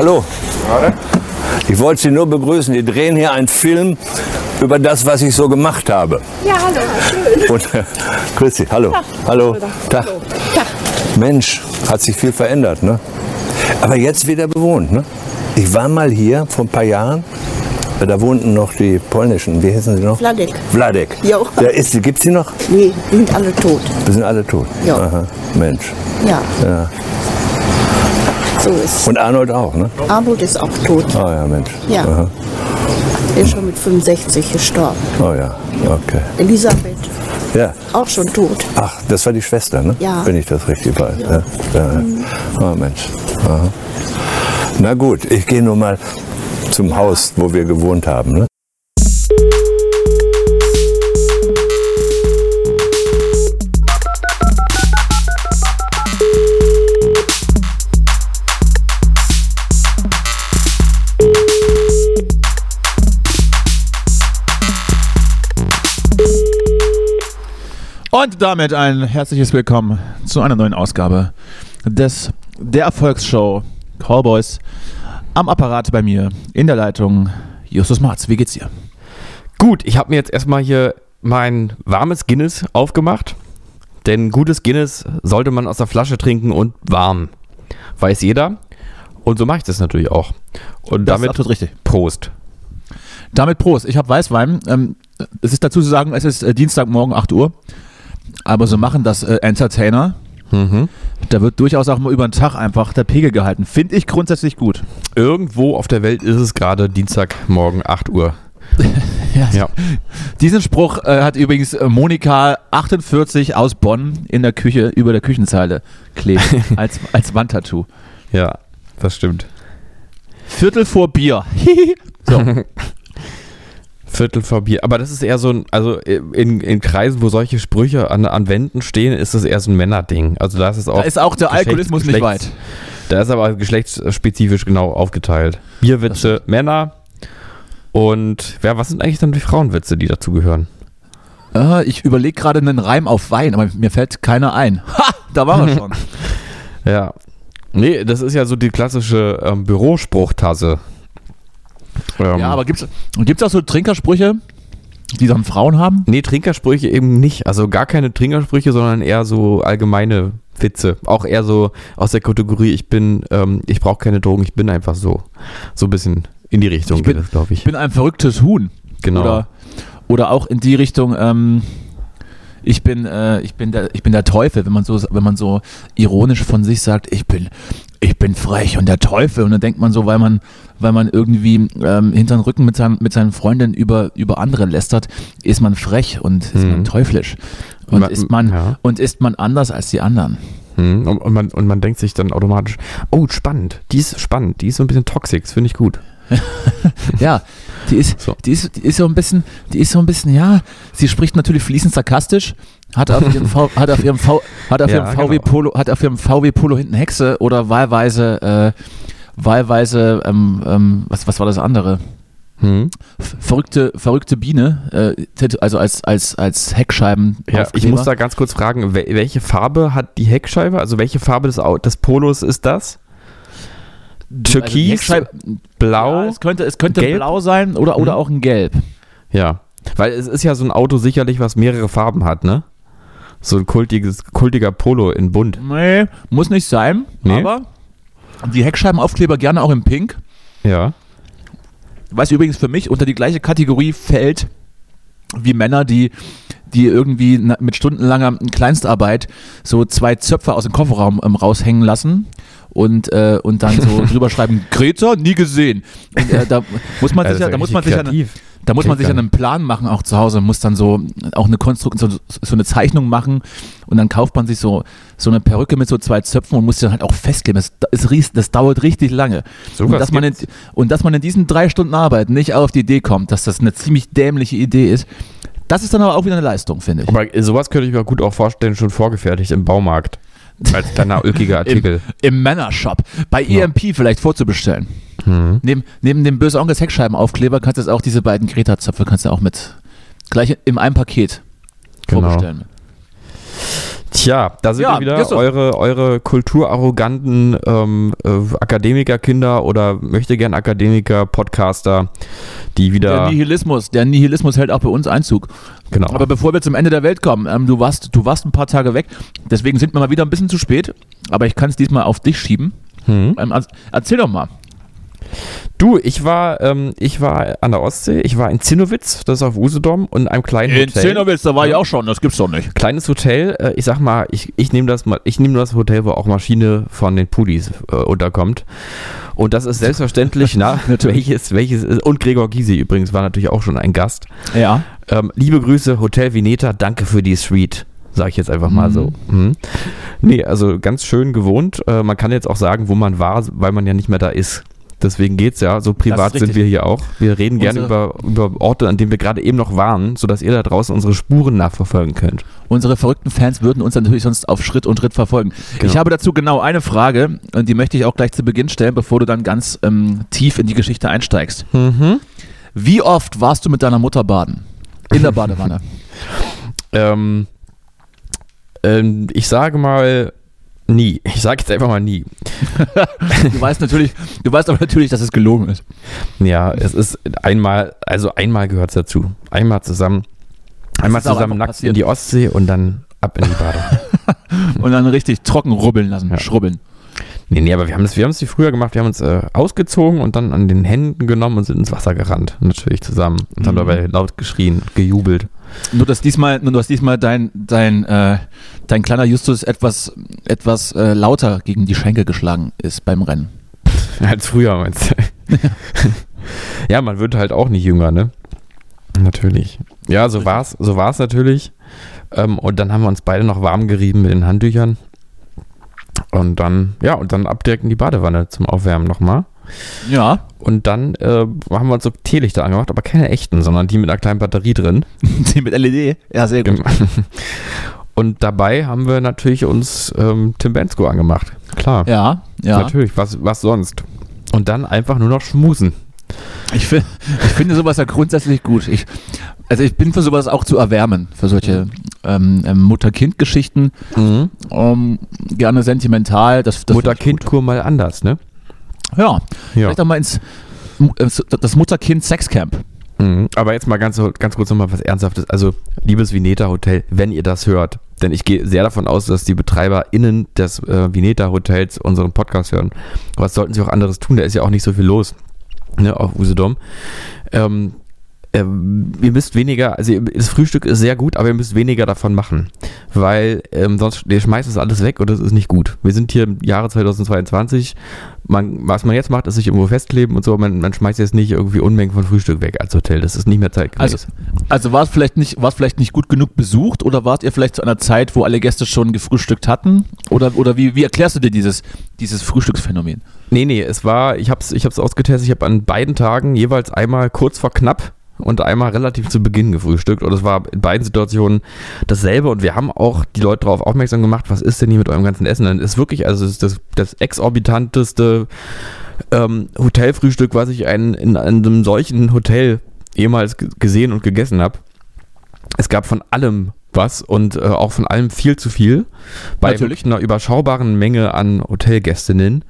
Hallo. Ich wollte Sie nur begrüßen. Wir drehen hier einen Film über das, was ich so gemacht habe. Ja, hallo. Schön. Und äh, grüß Sie. Hallo. Hallo. Tag. Tag. Mensch, hat sich viel verändert, ne? Aber jetzt wieder bewohnt, ne? Ich war mal hier vor ein paar Jahren. Da wohnten noch die polnischen, wie heißen sie noch? Wladek. Wladek. Jo. Der ist, gibt's die noch? Nee, die sind alle tot. Wir sind alle tot. Ja. Mensch. Ja, Ja. So ist Und Arnold auch, ne? Armut ist auch tot. Oh ja, Mensch. Ja. Aha. Er ist schon mit 65 gestorben. Oh ja, okay. Elisabeth, Ja. auch schon tot. Ach, das war die Schwester, ne? Ja. Wenn ich das richtig weiß. Ja. Ja. Oh Mensch. Aha. Na gut, ich gehe nur mal zum Haus, wo wir gewohnt haben. Ne? Und damit ein herzliches Willkommen zu einer neuen Ausgabe des der Erfolgsshow Callboys. Am Apparat bei mir in der Leitung Justus Marz. Wie geht's dir? Gut, ich habe mir jetzt erstmal hier mein warmes Guinness aufgemacht. Denn gutes Guinness sollte man aus der Flasche trinken und warm. Weiß jeder. Und so mache ich das natürlich auch. Und Das damit richtig. Prost. Damit Prost. Ich habe Weißwein. Ähm, es ist dazu zu sagen, es ist äh, Dienstagmorgen 8 Uhr. Aber so machen das äh, Entertainer. Mhm. Da wird durchaus auch mal über den Tag einfach der Pegel gehalten. Finde ich grundsätzlich gut. Irgendwo auf der Welt ist es gerade Dienstagmorgen 8 Uhr. Ja. Diesen Spruch äh, hat übrigens äh, Monika 48 aus Bonn in der Küche über der Küchenzeile kleben als, als Wandtattoo. Ja, das stimmt. Viertel vor Bier. so. Viertel vor Bier. Aber das ist eher so ein, also in, in Kreisen, wo solche Sprüche an, an Wänden stehen, ist das eher so ein Männerding. Also da ist es auch. Da ist auch der Alkoholismus nicht weit. Da ist aber geschlechtsspezifisch genau aufgeteilt. Bierwitze Männer und ja, was sind eigentlich dann die Frauenwitze, die dazugehören? Äh, ich überlege gerade einen Reim auf Wein, aber mir fällt keiner ein. Ha! Da war er schon. Ja. Nee, das ist ja so die klassische ähm, Bürospruchtasse. Ähm, ja, aber gibt's, gibt's auch so Trinkersprüche, die dann Frauen haben? Nee, Trinkersprüche eben nicht. Also gar keine Trinkersprüche, sondern eher so allgemeine Witze. Auch eher so aus der Kategorie, ich bin, ähm, ich brauche keine Drogen, ich bin einfach so. So ein bisschen in die Richtung Ich bin- geht das, glaube ich. Ich bin ein verrücktes Huhn. Genau. Oder, oder auch in die Richtung, ähm, ich bin, äh, ich bin der, ich bin der Teufel, wenn man so, wenn man so ironisch von sich sagt, ich bin, ich bin frech und der Teufel. Und dann denkt man so, weil man, weil man irgendwie ähm, hinter den Rücken mit, seinen, mit seinen Freundinnen über, über andere lästert, ist man frech und ist man Mhm. teuflisch. Und Ma- ist man, ja. und ist man anders als die anderen. Hm, Und, und, man, und man denkt sich dann automatisch, oh, spannend, die ist spannend, die ist so ein bisschen toxisch, das finde ich gut. Ja, die ist, So. die ist, die ist so ein bisschen, die ist so ein bisschen, ja, sie spricht natürlich fließend sarkastisch, hat auf ihrem V, hat auf ihrem V, hat auf Ja, ihrem VW genau. Polo, hat auf ihrem VW Polo hinten Hexe oder wahlweise, äh, wahlweise, ähm, ähm, was, was war das andere? Hm? Verrückte, verrückte Biene, äh, also als, als, als Heckscheiben. Ja, ich muss da ganz kurz fragen, wel- welche Farbe hat die Heckscheibe? Also welche Farbe des, des Polos ist das? Türkis, Blau? Also Ja, es könnte, es könnte Gelb? blau sein oder, oder Mhm. auch ein Gelb. Ja, weil es ist ja so ein Auto sicherlich, was mehrere Farben hat, ne? So ein kultiges, kultiger Polo in bunt. Nee, muss nicht sein, Nee? aber die Heckscheibenaufkleber gerne auch in Pink. Ja. Was übrigens für mich unter die gleiche Kategorie fällt wie Männer, die, die irgendwie mit stundenlanger Kleinstarbeit so zwei Zöpfe aus dem Kofferraum ähm, raushängen lassen und, äh, und dann so drüber schreiben, Greta, nie gesehen. Und, äh, da muss man Ja, sich ja, da ist muss man sich ja, da muss man sich einen Plan machen, auch zu Hause, muss dann so auch eine Konstruktion, so, so eine Zeichnung machen und dann kauft man sich so, so eine Perücke mit so zwei Zöpfen und muss sie dann halt auch festkleben. Das, ries- das dauert richtig lange. Sowas und, dass man in, und dass man in diesen drei Stunden Arbeit nicht auf die Idee kommt, dass das eine ziemlich dämliche Idee ist, das ist dann aber auch wieder eine Leistung, finde ich. Aber sowas könnte ich mir gut auch vorstellen, schon vorgefertigt im Baumarkt. Als kleiner ulkiger Artikel. Im Männershop. Bei Ja. EMP vielleicht vorzubestellen. Mhm. Neben, neben dem böse Onkels Heckscheibenaufkleber kannst du jetzt auch diese beiden Greta-Zöpfe kannst du auch mit gleich im einem Paket Genau. vorbestellen. Tja, da sind Ja, wir wieder, eure, eure kulturarroganten ähm, äh, Akademikerkinder oder möchte gern Akademiker, Podcaster, die Der wieder. Nihilismus, der Nihilismus hält auch bei uns Einzug. Genau. Aber bevor wir zum Ende der Welt kommen, ähm, du, warst, du warst ein paar Tage weg, deswegen sind wir mal wieder ein bisschen zu spät, aber ich kann es diesmal auf dich schieben. Hm. Ähm, erz- erzähl doch mal. Du, ich war, ähm, ich war an der Ostsee, ich war in Zinnowitz, das ist auf Usedom, und in einem kleinen In Hotel. Zehnerwitz, da war ich auch schon, das gibt's doch nicht. Kleines Hotel, äh, ich sag mal, ich, ich nehme das mal, ich nehme das Hotel, wo auch Maschine von den Pudis äh, unterkommt. Und das ist selbstverständlich, na, welches, welches ist, und Gregor Gysi übrigens war natürlich auch schon ein Gast. Ja. Ähm, liebe Grüße, Hotel Veneta, danke für die Suite. Sag ich jetzt einfach mal so. Mhm. Nee, also ganz schön gewohnt. Äh, man kann jetzt auch sagen, wo man war, weil man ja nicht mehr da ist. Deswegen geht's ja. So privat sind wir hier auch. Wir reden gerne über, über Orte, an denen wir gerade eben noch waren, sodass ihr da draußen unsere Spuren nachverfolgen könnt. Unsere verrückten Fans würden uns natürlich sonst auf Schritt und Tritt verfolgen. Genau. Ich habe dazu genau eine Frage und die möchte ich auch gleich zu Beginn stellen, bevor du dann ganz ähm, tief in die Geschichte einsteigst. Wie oft warst du mit deiner Mutter baden? In der Badewanne. Ähm, ähm, ich sage mal nie. Ich sage jetzt einfach mal nie. Du weißt natürlich, du weißt aber natürlich, dass es gelogen ist. Ja, es ist einmal, also einmal gehört es dazu. Einmal zusammen, einmal zusammen nackt passiert. in die Ostsee und dann ab in die Badewanne. Und dann richtig trocken rubbeln lassen, Ja. schrubbeln. Nee, nee, aber wir haben es wir haben es wie früher gemacht. Wir haben uns äh, ausgezogen und dann an den Händen genommen und sind ins Wasser gerannt. Natürlich zusammen. Und haben Mhm. dabei laut geschrien, gejubelt. Nur dass diesmal, nur dass diesmal dein, dein, äh, dein kleiner Justus etwas, etwas äh, lauter gegen die Schenkel geschlagen ist beim Rennen. Als früher, meinst du? ja, man wird halt auch nicht jünger, ne? Natürlich. Ja, so war's, so war's natürlich. Ähm, und dann haben wir uns beide noch warm gerieben mit den Handtüchern. Und dann, ja, und dann ab direkt in die Badewanne zum Aufwärmen nochmal. Ja, Und dann äh, haben wir uns so Teelichter angemacht, aber keine echten, sondern die mit einer kleinen Batterie drin. die mit LED. Ja, sehr gut. Und dabei haben wir natürlich uns ähm, Tim Bensko angemacht. Klar. Ja, ja. Natürlich, was, was sonst? Und dann einfach nur noch schmusen. Ich, find, ich finde sowas ja grundsätzlich gut. Ich, also ich bin für sowas auch zu erwärmen, für solche ähm, ähm, Mutter-Kind-Geschichten. Ähm, gerne sentimental. Das, das Mutter-Kind-Kur mal anders, ne? Ja, Ja. vielleicht auch mal ins das Mutter-Kind-Sexcamp. Mhm. Aber jetzt mal ganz, ganz kurz nochmal was Ernsthaftes. Also, liebes Vineta Hotel, wenn ihr das hört, denn ich gehe sehr davon aus, dass die BetreiberInnen des äh, Vineta Hotels unseren Podcast hören. Was sollten sie auch anderes tun? Da ist ja auch nicht so viel los ne, auf Usedom. Ähm, ähm, ihr müsst weniger, also das Frühstück ist sehr gut, aber ihr müsst weniger davon machen, weil ähm, sonst ihr schmeißt das alles weg und das ist nicht gut. Wir sind hier im Jahre 2022. Man, was man jetzt macht, ist sich irgendwo festkleben und so. Man, man schmeißt jetzt nicht irgendwie Unmengen von Frühstück weg als Hotel. Das ist nicht mehr zeitgemäß. Also, also war es vielleicht nicht, war es vielleicht nicht gut genug besucht oder wart ihr vielleicht zu einer Zeit, wo alle Gäste schon gefrühstückt hatten? Oder, oder wie, wie erklärst du dir dieses, dieses Frühstücksphänomen? Nee, nee, es war, ich hab's, ich hab's ausgetestet, ich habe an beiden Tagen jeweils einmal kurz vor knapp und einmal relativ zu Beginn gefrühstückt und es war in beiden Situationen dasselbe und wir haben auch die Leute darauf aufmerksam gemacht, was ist denn hier mit eurem ganzen Essen? Dann ist wirklich, also ist das, das exorbitanteste ähm, Hotelfrühstück, was ich ein, in einem solchen Hotel jemals gesehen und gegessen habe. Es gab von allem was und äh, auch von allem viel zu viel. Bei Natürlich. einer überschaubaren Menge an Hotelgästinnen.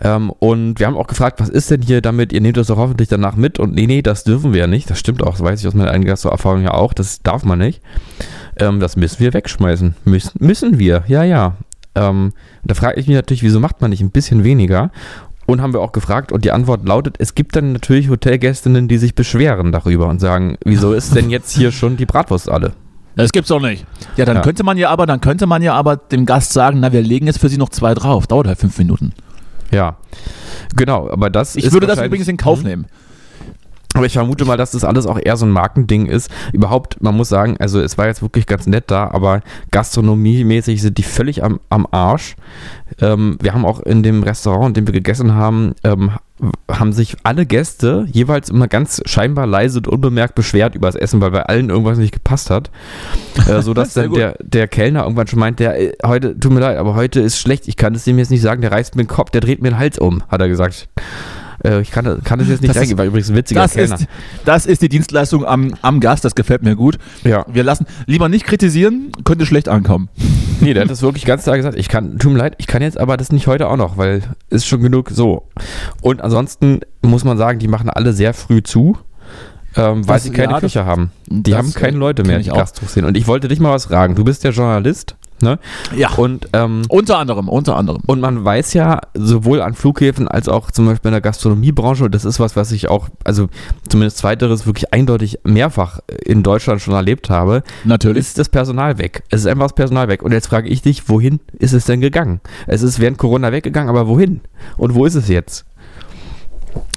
Ähm, und wir haben auch gefragt, was ist denn hier damit? Ihr nehmt das doch hoffentlich danach mit. Und nee, nee, das dürfen wir ja nicht. Das stimmt auch, das weiß ich aus meiner eigenen Gastroerfahrung ja auch. Das darf man nicht. Ähm, das müssen wir wegschmeißen. Müssen, müssen wir, ja, ja. Ähm, da frage ich mich natürlich, wieso macht man nicht ein bisschen weniger? Und haben wir auch gefragt und die Antwort lautet, es gibt dann natürlich Hotelgästinnen, die sich beschweren darüber und sagen, wieso ist denn jetzt hier schon die Bratwurst alle? Das gibt's doch nicht. Ja, dann Ja. könnte man ja aber, dann könnte man ja aber dem Gast sagen, na, wir legen jetzt für Sie noch zwei drauf. Dauert halt fünf Minuten. Ja, genau, aber das Ich ist würde das übrigens in Kauf nehmen. Aber ich vermute mal, dass das alles auch eher so ein Markending ist. Überhaupt, man muss sagen, also es war jetzt wirklich ganz nett da, aber gastronomiemäßig sind die völlig am, am Arsch. Ähm, wir haben auch in dem Restaurant, in dem wir gegessen haben, ähm, haben sich alle Gäste jeweils immer ganz scheinbar leise und unbemerkt beschwert über das Essen, weil bei allen irgendwas nicht gepasst hat. Äh, so dass Sehr dann der, der Kellner irgendwann schon meint, der, äh, heute, tut mir leid, aber heute ist schlecht, ich kann es dem jetzt nicht sagen, der reißt mir den Kopf, der dreht mir den Hals um, hat er gesagt. Äh, ich kann, kann das jetzt nicht Das ist- reingehen, war übrigens ein witziger Das Kellner. ist, das ist die Dienstleistung am, am Gast, das gefällt mir gut. Ja. Wir lassen lieber nicht kritisieren, könnte schlecht ankommen. Nee, der hat das wirklich ganz klar gesagt. Ich kann, tut mir leid, ich kann jetzt aber das nicht heute auch noch, weil ist schon genug so. Und ansonsten muss man sagen, die machen alle sehr früh zu, ähm, weil Das- sie keine ja, das- Küche haben. Die das, haben keine äh, Leute mehr, die. Gastros sind. Und ich wollte dich mal was fragen. Du bist ja Journalist, ne? Ja. Und ähm, Unter anderem, unter anderem. Und man weiß ja, sowohl an Flughäfen als auch zum Beispiel in der Gastronomiebranche, und das ist was, was ich auch, also zumindest zweiteres wirklich eindeutig mehrfach in Deutschland schon erlebt habe, Natürlich. ist das Personal weg. Es ist einfach das Personal weg. Und jetzt frage ich dich, wohin ist es denn gegangen? Es ist während Corona weggegangen, aber wohin? Und wo ist es jetzt?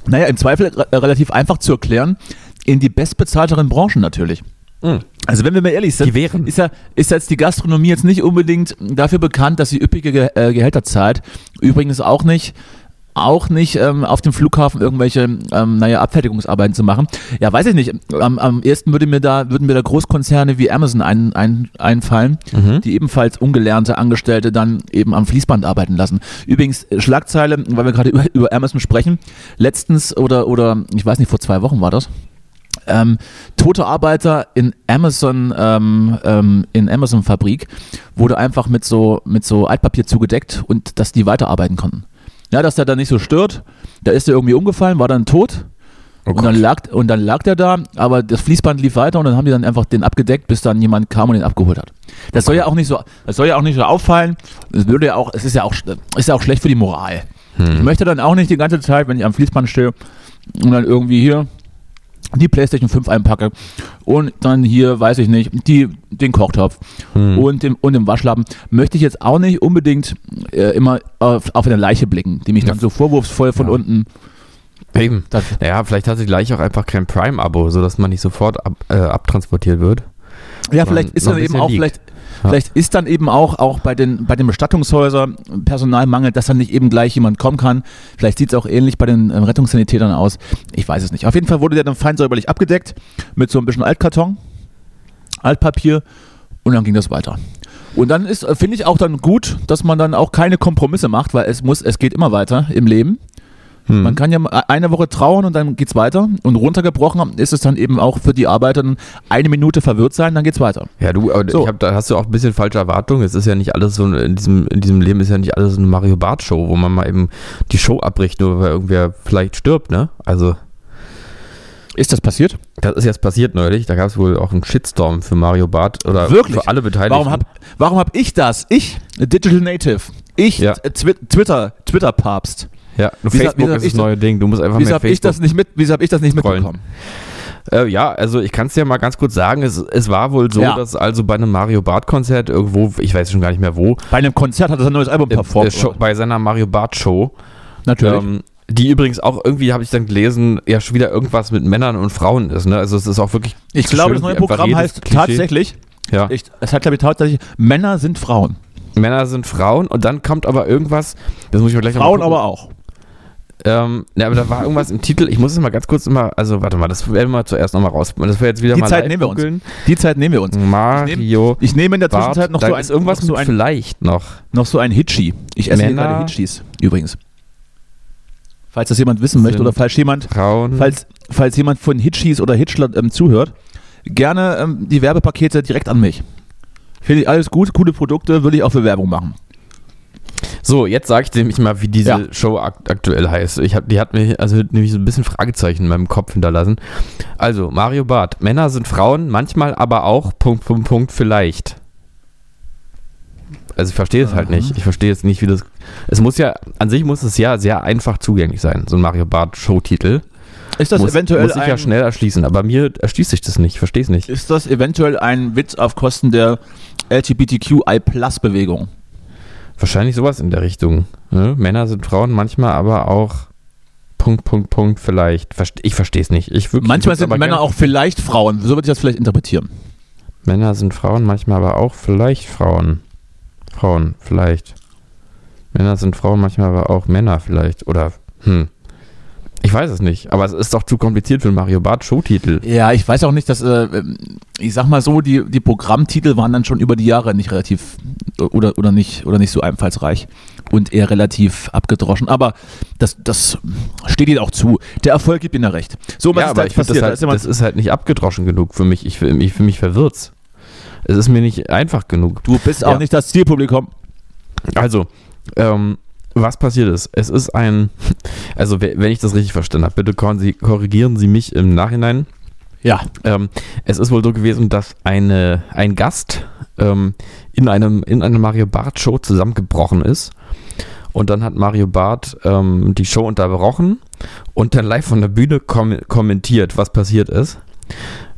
Naja, im Zweifel re relativ einfach zu erklären, in die bestbezahlteren Branchen natürlich. Also wenn wir mal ehrlich sind, ist ja ist jetzt die Gastronomie jetzt nicht unbedingt dafür bekannt, dass sie üppige Ge äh, Gehälter zahlt. Übrigens auch nicht auch nicht ähm, auf dem Flughafen irgendwelche ähm, naja, Abfertigungsarbeiten zu machen. Ja, weiß ich nicht. Am, am ersten würde mir da, würden mir da Großkonzerne wie Amazon ein, ein, einfallen, die ebenfalls ungelernte Angestellte dann eben am Fließband arbeiten lassen. Übrigens, äh, Schlagzeile, weil wir gerade über, über Amazon sprechen, letztens oder, oder ich weiß nicht, vor zwei Wochen war das, ähm, tote Arbeiter in Amazon ähm, ähm, in Amazon Fabrik wurde einfach mit so mit so Altpapier zugedeckt und dass die weiterarbeiten konnten. Ja, dass der dann nicht so stört. Da ist er irgendwie umgefallen, war dann tot. und, dann lag, und dann lag der da, aber das Fließband lief weiter und dann haben die dann einfach den abgedeckt, bis dann jemand kam und den abgeholt hat. Das soll ja auch nicht so, das soll ja auch nicht so auffallen. Es würde ja auch, es ist ja auch, ist ja auch schlecht für die Moral. Ich möchte dann auch nicht die ganze Zeit, wenn ich am Fließband stehe und dann irgendwie hier die PlayStation 5 einpacke und dann hier, weiß ich nicht, die, den Kochtopf und, den, und den Waschlappen, möchte ich jetzt auch nicht unbedingt äh, immer auf, auf eine Leiche blicken, die mich dann so vorwurfsvoll von Ja. unten. Eben. Das, Naja, vielleicht hatte die gleich auch einfach kein Prime-Abo, sodass man nicht sofort ab, äh, abtransportiert wird. ja, vielleicht ist dann eben auch, liegt. vielleicht, Vielleicht ist dann eben auch, auch bei den, bei den Bestattungshäusern Personalmangel, dass dann nicht eben gleich jemand kommen kann. Vielleicht sieht es auch ähnlich bei den ähm, Rettungssanitätern aus. Ich weiß es nicht. Auf jeden Fall wurde der dann fein säuberlich abgedeckt mit so ein bisschen Altkarton, Altpapier und dann ging das weiter. Und dann ist, äh, finde ich auch dann gut, dass man dann auch keine Kompromisse macht, weil es muss, es geht immer weiter im Leben. Hm. Man kann ja mal eine Woche trauern und dann geht's weiter. Und runtergebrochen ist es dann eben auch für die Arbeiter eine Minute verwirrt sein, dann geht's weiter. Ja, du, So. hab, da hast du auch ein bisschen falsche Erwartungen. Es ist ja nicht alles so, in diesem, in diesem Leben ist ja nicht alles so eine Mario Bart Show, wo man mal eben die Show abbricht, nur weil irgendwer vielleicht stirbt, ne? Also, Ist das passiert? das ist jetzt passiert neulich. Da gab es wohl auch einen Shitstorm für Mario Bart oder Wirklich? für alle Beteiligten. Warum habe warum hab ich das? Ich, Digital Native. Ich, Ja. äh, Twi Twitter, Twitter-Papst. Ja, Wieso- Facebook hab ist das neue Ding. Du musst einfach Wieso mehr habe ich, Facebook. das nicht mit- wieso hab ich das nicht scrollen. mitbekommen? Äh, ja, also ich kann es dir mal ganz kurz sagen. Es, es war wohl so, Ja. dass also bei einem Mario Bart Konzert irgendwo, ich weiß schon gar nicht mehr wo, Bei einem Konzert hat er sein neues Album äh, performt. äh, Show, bei seiner Mario Bart Show, Natürlich. ähm, die übrigens auch irgendwie, habe ich dann gelesen, ja schon wieder irgendwas mit Männern und Frauen ist. Ne? Also es ist auch wirklich. ich glaube, schön, das neue wie Programm heißt Klischee- tatsächlich, Ja. ich, es hat glaube ich tatsächlich, Männer sind Frauen. Männer sind Frauen und dann kommt aber irgendwas, das muss ich mir gleich Frauen aber auch. Ähm, ne, aber da war irgendwas im Titel, ich muss es mal ganz kurz immer, also warte mal, das werden wir zuerst nochmal raus. Das wir jetzt wieder Die mal Zeit nehmen wir uns. Die Zeit nehmen wir uns. Mario Ich nehme in der Bart, Zwischenzeit noch da so ein, ist irgendwas noch so ein, vielleicht noch. noch so ein Hitchi. Ich esse hier Männer gerade Hitchis, übrigens. Falls das jemand wissen möchte oder falls jemand, Frauen. falls, falls jemand von Hitchis oder Hitchler ähm, zuhört, gerne ähm, die Werbepakete direkt an mich. Finde ich alles gut, coole Produkte, würde ich auch für Werbung machen. So, jetzt sage ich nämlich mal, wie diese Ja. Show ak aktuell heißt. Ich hab, die hat mir also nämlich so ein bisschen Fragezeichen in meinem Kopf hinterlassen. Also, Mario Barth. Männer sind Frauen, manchmal aber auch Punkt, Punkt, Punkt, vielleicht. Also ich verstehe es halt Aha. nicht. Ich verstehe jetzt nicht, wie das. Es muss ja, an sich muss es ja sehr einfach zugänglich sein, so ein Mario Barth Showtitel. Ist das muss, eventuell muss sich ja ein, schnell erschließen, aber mir erschließt sich das nicht. Ich verstehe es nicht. ist das eventuell ein Witz auf Kosten der LGBTQI-Plus-Bewegung? Wahrscheinlich sowas in der Richtung. Ne? Männer sind Frauen, manchmal aber auch Punkt, Punkt, Punkt, vielleicht. Ich verstehe es nicht. Ich wirklich, Manchmal sind Männer auch vielleicht Frauen. So würde ich das vielleicht interpretieren. Männer sind Frauen, manchmal aber auch vielleicht Frauen. Frauen, vielleicht. Männer sind Frauen, manchmal aber auch Männer, vielleicht. Oder, hm. Ich weiß es nicht, aber es ist doch zu kompliziert für einen Mario Bart Showtitel. Ja, ich weiß auch nicht, dass, äh, ich sag mal so, die, die Programmtitel waren dann schon über die Jahre nicht relativ oder, oder, nicht, oder nicht so einfallsreich und eher relativ abgedroschen. Aber das, das steht ihnen auch zu. Der Erfolg gibt ihnen ja recht. So, was Ja, ist aber da ich finde, passiert? das, Da halt, ist jemand- das ist halt nicht abgedroschen genug für mich. Ich, für mich, für mich verwirrt's. Es ist mir nicht einfach genug. du bist auch Ja. nicht das Zielpublikum. Also, ähm, was passiert ist? Es ist ein, also we- wenn ich das richtig verstanden habe, bitte korrigieren Sie, mich im Nachhinein. Ja. Ähm, es ist wohl so gewesen, dass eine, ein Gast ähm, in, einem, in einer Mario Bart Show zusammengebrochen ist. Und dann hat Mario Bart ähm, die Show unterbrochen und dann live von der Bühne kom kommentiert, was passiert ist.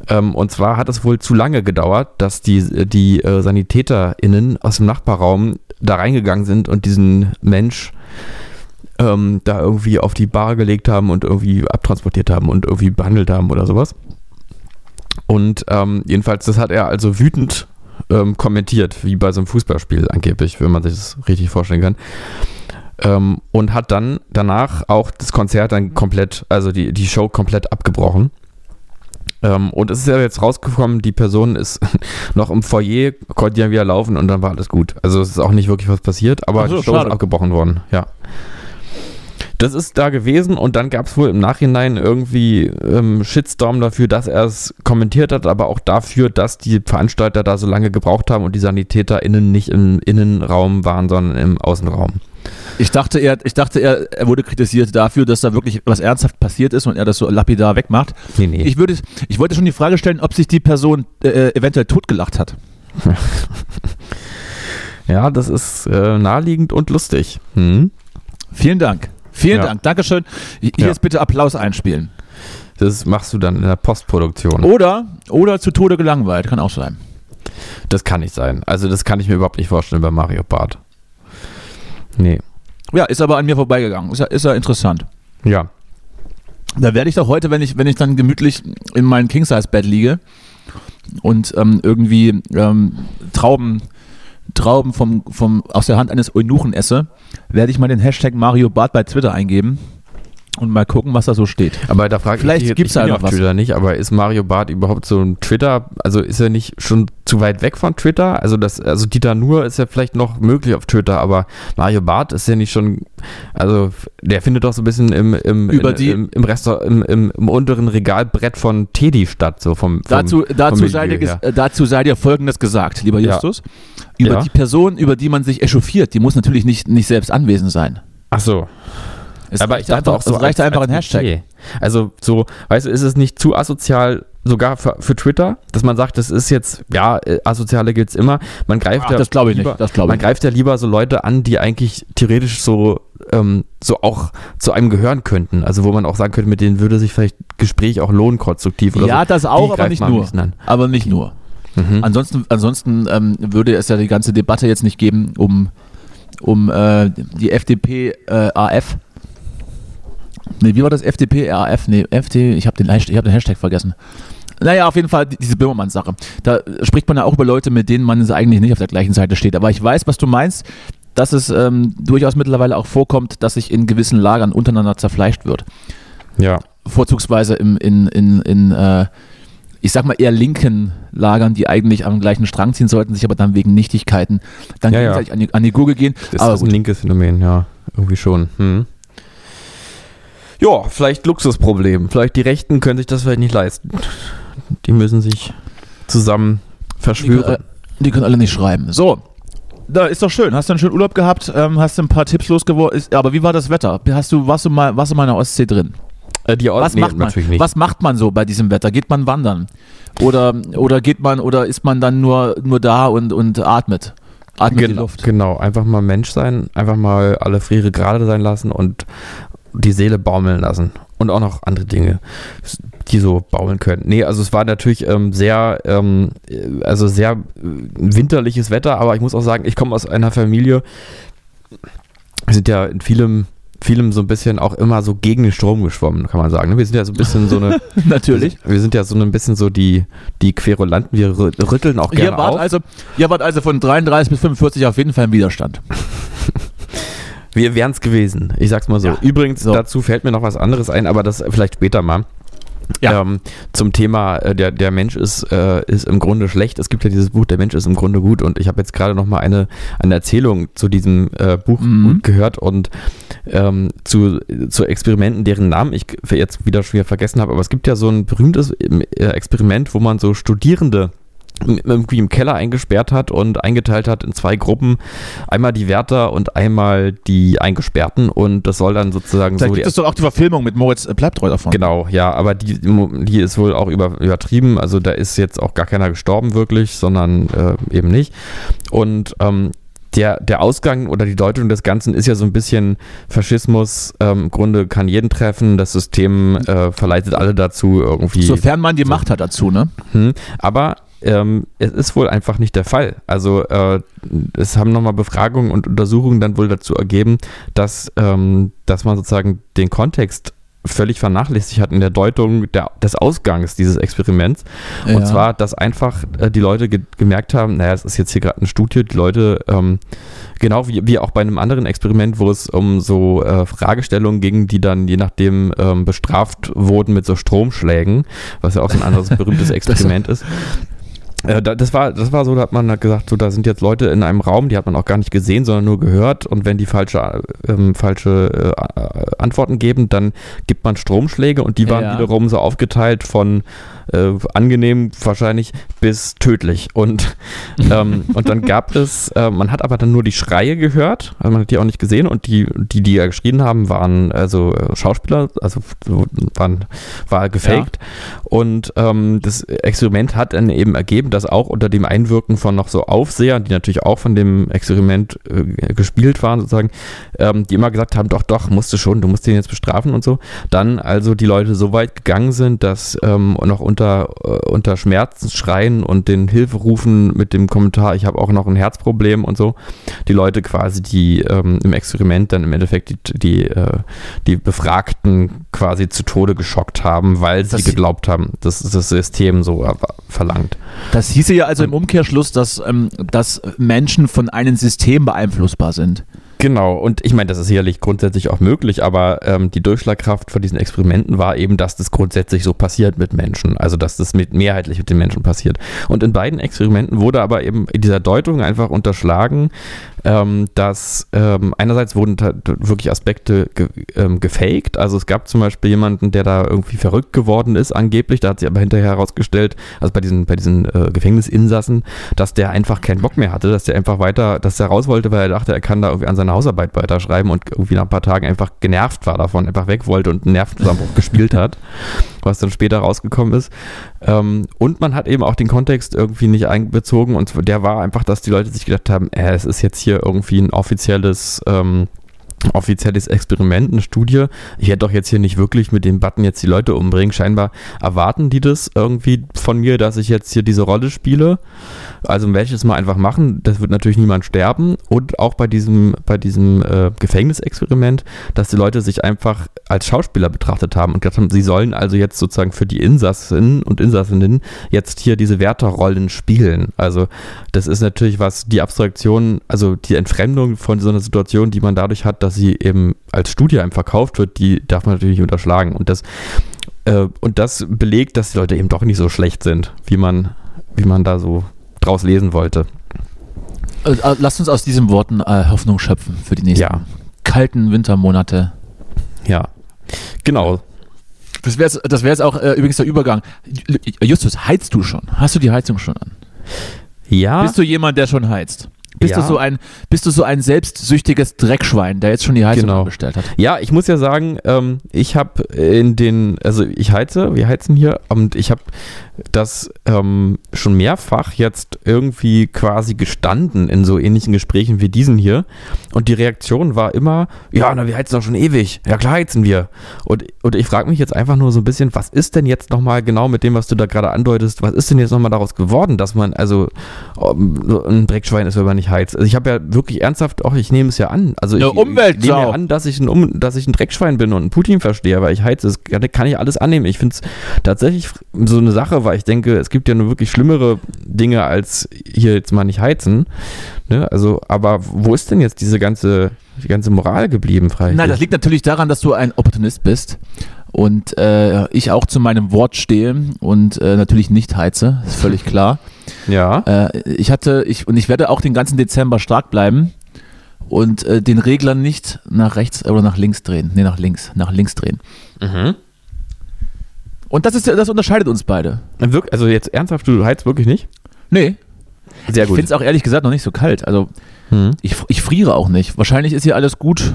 Ähm, und zwar hat es wohl zu lange gedauert, dass die, die äh, SanitäterInnen aus dem Nachbarraum da reingegangen sind und diesen Mensch ähm, da irgendwie auf die Bar gelegt haben und irgendwie abtransportiert haben und irgendwie behandelt haben oder sowas. Und ähm, jedenfalls, das hat er also wütend ähm, kommentiert, wie bei so einem Fußballspiel angeblich, wenn man sich das richtig vorstellen kann. Ähm, und hat dann danach auch das Konzert dann komplett, also die, die Show komplett abgebrochen. Ähm, und es ist ja jetzt rausgekommen, die Person ist noch im Foyer, konnte ja wieder laufen und dann war alles gut. Also es ist auch nicht wirklich was passiert, aber Ach so, die Show schade. ist abgebrochen worden, ja. Das ist da gewesen und dann gab es wohl im Nachhinein irgendwie ähm, Shitstorm dafür, dass er es kommentiert hat, aber auch dafür, dass die Veranstalter da so lange gebraucht haben und die SanitäterInnen nicht im Innenraum waren, sondern im Außenraum. Ich dachte, er, ich dachte er, er wurde kritisiert dafür, dass da wirklich was ernsthaft passiert ist und er das so lapidar wegmacht. Nee, nee. Ich, würde, ich wollte schon die Frage stellen, ob sich die Person äh, eventuell totgelacht hat. ja, das ist äh, naheliegend und lustig. Hm? Vielen Dank. Vielen Ja. Dank. Dankeschön. Hier Ja. jetzt bitte Applaus einspielen. Das machst du dann in der Postproduktion. Oder, oder zu Tode gelangweilt. Kann auch sein. Das kann nicht sein. Also das kann ich mir überhaupt nicht vorstellen bei Mario Bart. Nee. Ja, ist aber an mir vorbeigegangen. Ist ja, ist ja interessant. Ja. Da werde ich doch heute, wenn ich, wenn ich dann gemütlich in meinem King-Size-Bett liege und ähm, irgendwie ähm, Trauben, Trauben vom, vom, aus der Hand eines Eunuchen esse, werde ich mal den Hashtag Mario Bart bei Twitter eingeben und mal gucken, was da so steht. Aber da frage Vielleicht ich gibt's ich da ja noch auf was. Twitter nicht, aber ist Mario Barth überhaupt so ein Twitter, also ist er nicht schon zu weit weg von Twitter? Also das, also Dieter Nuhr ist ja vielleicht noch möglich auf Twitter, aber Mario Barth ist ja nicht schon, also der findet doch so ein bisschen im, im, Über in, die- im, im, Restaur- im, im, im unteren Regalbrett von Teddy statt, so vom, vom Dazu, dazu, vom sei dir, dazu sei dir Folgendes gesagt, lieber Ja. Justus. Über Ja. die Person, über die man sich echauffiert, die muss natürlich nicht, nicht selbst anwesend sein. Ach so. Es aber ich dachte auch so es reicht als- einfach ein als Hashtag. Klischee. Also so, weißt du, ist es nicht zu asozial sogar für, für Twitter, dass man sagt, das ist jetzt, ja, äh, Asoziale gibt's immer. Man greift Ach, ja das glaube ich lieber, nicht. Das glaube man ich nicht. greift ja lieber so Leute an, die eigentlich theoretisch so, ähm, so auch zu einem gehören könnten. Also wo man auch sagen könnte, mit denen würde sich vielleicht Gespräch auch lohnen, konstruktiv oder Ja, so. das Die auch, aber greift nicht man nur. Aber nicht nur. Mhm. Ansonsten, ansonsten ähm, würde es ja die ganze Debatte jetzt nicht geben um, um äh, die FDP äh, AF. Nee, wie war das? FDP AF? Nee, FD, ich habe den, ich hab den Hashtag vergessen. Naja, auf jeden Fall die- diese Böhmermann-Sache. Da spricht man ja auch über Leute, mit denen man eigentlich nicht auf der gleichen Seite steht. Aber ich weiß, was du meinst, dass es ähm, durchaus mittlerweile auch vorkommt, dass sich in gewissen Lagern untereinander zerfleischt wird. Ja. Vorzugsweise im, in, in, in äh, ich sag mal eher linken Lagern, die eigentlich am gleichen Strang ziehen sollten, sich aber dann wegen Nichtigkeiten dann Ja, ja. gegenseitig an, die, an die Gurgel gehen. Das aber ist ein gut. linkes Phänomen, ja. Irgendwie schon. Hm. Ja, vielleicht Luxusproblem. Vielleicht die Rechten können sich das vielleicht nicht leisten. Die müssen sich zusammen Die, verschwören. können- die können alle nicht schreiben. So. Da ist doch schön. Hast du einen schönen Urlaub gehabt? Ähm, hast du ein paar Tipps losgeworden? Aber wie war das Wetter? Hast du, warst, du mal, warst du mal in der Ostsee drin? Äh, die Was, nee, macht man, natürlich nicht. was macht man so bei diesem Wetter? Geht man wandern? Oder, oder geht man oder ist man dann nur, nur da und, und atmet? Atmet die Genau, Luft. genau, einfach mal Mensch sein, einfach mal alle Friere gerade sein lassen und die Seele baumeln lassen. Und auch noch andere Dinge, die so baumeln können. Nee, also es war natürlich ähm, sehr, ähm, äh, also sehr äh, winterliches Wetter, aber ich muss auch sagen, ich komme aus einer Familie, wir sind ja in vielem, vielem so ein bisschen auch immer so gegen den Strom geschwommen, kann man sagen. ne? Wir sind ja so ein bisschen so eine, Natürlich. wir sind ja so ein bisschen so die, die Querulanten, wir rü- rütteln auch gerne Ihr wart, auf. also, ihr wart also von 33 bis 45 auf jeden Fall im Widerstand. Wir wären es gewesen. Ich sag's mal so. Ja. Übrigens, So. dazu fällt mir noch was anderes ein, aber das vielleicht später mal. Ja. Ähm, zum Thema, äh, der, der Mensch ist, äh, ist im Grunde schlecht. Es gibt ja dieses Buch, der Mensch ist im Grunde gut. Und ich habe jetzt gerade noch mal eine, eine Erzählung zu diesem äh, Buch Mhm. gehört und ähm, zu, zu Experimenten, deren Namen ich jetzt wieder schon wieder vergessen habe. Aber es gibt ja so ein berühmtes äh, Experiment, wo man so Studierende irgendwie im Keller eingesperrt hat und eingeteilt hat in zwei Gruppen. Einmal die Wärter und einmal die Eingesperrten. Und das soll dann sozusagen Da so gibt es doch auch die Verfilmung mit Moritz äh, Bleibtreu davon. Genau, ja, aber die, die ist wohl auch über, übertrieben. Also da ist jetzt auch gar keiner gestorben wirklich, sondern äh, eben nicht. Und ähm, der, der Ausgang oder die Deutung des Ganzen ist ja so ein bisschen Faschismus. Ähm, Im Grunde kann jeden treffen. Das System äh, verleitet alle dazu irgendwie. Sofern man die Macht hat dazu, ne? Hm, aber ähm, es ist wohl einfach nicht der Fall. Also äh, es haben nochmal Befragungen und Untersuchungen dann wohl dazu ergeben, dass, ähm, dass man sozusagen den Kontext völlig vernachlässigt hat in der Deutung der, des Ausgangs dieses Experiments. Ja. Und zwar, dass einfach äh, die Leute ge gemerkt haben, naja, es ist jetzt hier gerade eine Studie, die Leute, ähm, genau wie, wie auch bei einem anderen Experiment, wo es um so äh, Fragestellungen ging, die dann je nachdem ähm, bestraft wurden mit so Stromschlägen, was ja auch so ein anderes berühmtes Experiment ist. Äh, da- Das war, das war so, da hat man halt gesagt, so, da sind jetzt Leute in einem Raum, die hat man auch gar nicht gesehen, sondern nur gehört. Und wenn die falsche, ähm, falsche äh, Antworten geben, dann gibt man Stromschläge und die waren Ja. wiederum so aufgeteilt von äh, angenehm wahrscheinlich bis tödlich. Und, ähm, und dann gab es, äh, man hat aber dann nur die Schreie gehört, also man hat die auch nicht gesehen und die, die, die ja geschrien haben, waren also äh, Schauspieler, also so waren, war gefaked. Und ähm, das Experiment hat dann eben ergeben, dass auch unter dem Einwirken von noch so Aufsehern, die natürlich auch von dem Experiment äh, gespielt waren, sozusagen, ähm, die immer gesagt haben, doch, doch, musst du schon, du musst den jetzt bestrafen und so, dann also die Leute so weit gegangen sind, dass ähm, noch unter, äh, unter Schmerzensschreien und den Hilferufen mit dem Kommentar, ich habe auch noch ein Herzproblem und so, die Leute quasi, die ähm, im Experiment dann im Endeffekt die, die, äh, die Befragten quasi zu Tode geschockt haben, weil sie Das- geglaubt haben, dass das System so äh, verlangt. Das hieße ja also im Umkehrschluss, dass, ähm, dass Menschen von einem System beeinflussbar sind. Genau, und ich meine, das ist sicherlich grundsätzlich auch möglich, aber ähm, die Durchschlagkraft von diesen Experimenten war eben, dass das grundsätzlich so passiert mit Menschen, also dass das mit mehrheitlich mit den Menschen passiert. Und in beiden Experimenten wurde aber eben in dieser Deutung einfach unterschlagen, ähm, dass ähm, einerseits wurden wirklich Aspekte ge ähm, gefaked, also es gab zum Beispiel jemanden, der da irgendwie verrückt geworden ist, angeblich, da hat sich aber hinterher herausgestellt, also bei diesen, bei diesen äh, Gefängnisinsassen, dass der einfach keinen Bock mehr hatte, dass der einfach weiter, dass der raus wollte, weil er dachte, er kann da irgendwie an seiner Hausarbeit weiterschreiben und irgendwie nach ein paar Tagen einfach genervt war davon, einfach weg wollte und einen Nervenzusammenbruch gespielt hat, was dann später rausgekommen ist. Ähm, und man hat eben auch den Kontext irgendwie nicht einbezogen und der war einfach, dass die Leute sich gedacht haben, äh, es ist jetzt hier irgendwie ein offizielles ähm, offizielles Experiment, eine Studie. Ich hätte doch jetzt hier nicht wirklich mit dem Button jetzt die Leute umbringen. Scheinbar erwarten die das irgendwie von mir, dass ich jetzt hier diese Rolle spiele. Also werde ich es mal einfach machen. Das wird natürlich niemand sterben. Und auch bei diesem, bei diesem äh, Gefängnisexperiment, dass die Leute sich einfach als Schauspieler betrachtet haben und gedacht haben, sie sollen also jetzt sozusagen für die Insassen und Insassinnen jetzt hier diese Wärterrollen spielen. Also das ist natürlich was, die Abstraktion, also die Entfremdung von so einer Situation, die man dadurch hat, dass sie eben als Studie einem verkauft wird, die darf man natürlich nicht unterschlagen. Und das, äh, und das belegt, dass die Leute eben doch nicht so schlecht sind, wie man, wie man da so draus lesen wollte. Äh, äh, Lasst uns aus diesen Worten äh, Hoffnung schöpfen für die nächsten Ja. kalten Wintermonate. Ja. Genau. Das wäre das wär jetzt auch äh, übrigens der Übergang. Justus, heizt du schon? Hast du die Heizung schon an? Ja. Bist du jemand, der schon heizt? Bist, Ja. du so ein, bist du so ein selbstsüchtiges Dreckschwein, der jetzt schon die Heizung Genau. angestellt hat? Ja, ich muss ja sagen, ähm, ich habe in den, also ich heize, wir heizen hier und ich habe das ähm, schon mehrfach jetzt irgendwie quasi gestanden in so ähnlichen Gesprächen wie diesen hier. Und die Reaktion war immer, ja, na, wir heizen doch schon ewig. Ja, klar heizen wir. Und, und ich frage mich jetzt einfach nur so ein bisschen, was ist denn jetzt nochmal genau mit dem, was du da gerade andeutest, was ist denn jetzt nochmal daraus geworden, dass man, also so ein Dreckschwein ist, wenn man nicht heizt. Also ich habe ja wirklich ernsthaft, auch ich nehme es ja an. Also ich, ich nehme ja an, dass ich, ein um, dass ich ein Dreckschwein bin und ein Putin verstehe, weil ich heize. Das kann ich alles annehmen. Ich finde es tatsächlich so eine Sache, weil ich denke, es gibt ja nur wirklich schlimmere Dinge als hier jetzt mal nicht heizen. Ne? Also, aber wo ist denn jetzt diese ganze die ganze Moral geblieben, frei. Nein, das liegt natürlich daran, dass du ein Opportunist bist und äh, ich auch zu meinem Wort stehe und äh, natürlich nicht heize, ist völlig klar. Ja. Äh, ich hatte, ich und ich werde auch den ganzen Dezember stark bleiben und äh, den Regler nicht nach rechts oder nach links drehen. Nee, nach links, nach links drehen. Mhm. Und das ist das unterscheidet uns beide. Also jetzt ernsthaft, du heizt wirklich nicht? Nee, Sehr ich finde es auch ehrlich gesagt noch nicht so kalt. Also Mhm. ich, ich friere auch nicht. Wahrscheinlich ist hier alles gut,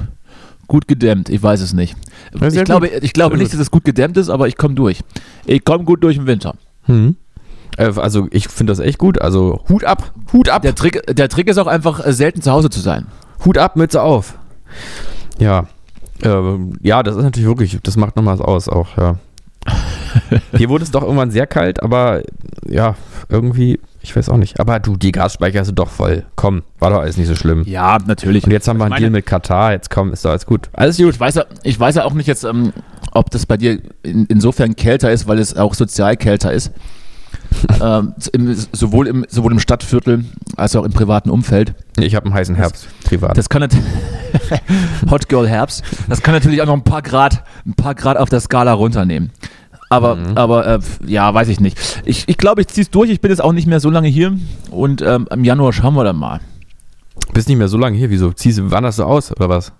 gut gedämmt. Ich weiß es nicht. Ja, ich glaube, gut. ich glaube Sehr nicht, dass es gut gedämmt ist, aber ich komme durch. Ich komme gut durch den Winter. Mhm. Äh, Also ich finde das echt gut. Also Hut ab, Hut ab, Der Trick, der Trick ist auch einfach, äh, selten zu Hause zu sein. Hut ab, Mütze auf. Ja. Ähm, ja, das ist natürlich wirklich, das macht nochmal was aus auch, ja. Hier wurde es doch irgendwann sehr kalt, aber ja, irgendwie, ich weiß auch nicht. Aber du, die Gasspeicher sind doch voll. Komm, war doch alles nicht so schlimm. Ja, natürlich. Und jetzt haben wir einen meine- Deal mit Katar, jetzt komm, ist doch alles gut. Alles gut. Ich weiß ja, ich weiß ja auch nicht jetzt, ähm, ob das bei dir in, insofern kälter ist, weil es auch sozial kälter ist. ähm, im, sowohl, im, sowohl im Stadtviertel als auch im privaten Umfeld. Ich habe einen heißen Herbst, privat. Das kann Hot Girl Herbst. Das kann natürlich auch noch ein paar Grad, ein paar Grad auf der Skala runternehmen. Aber, Mhm. aber äh, ja, weiß ich nicht. Ich, ich glaube, ich ziehe es durch. Ich bin jetzt auch nicht mehr so lange hier und ähm, im Januar schauen wir dann mal. Bist nicht mehr so lange hier, wieso? Ziehst wanderst du aus oder was?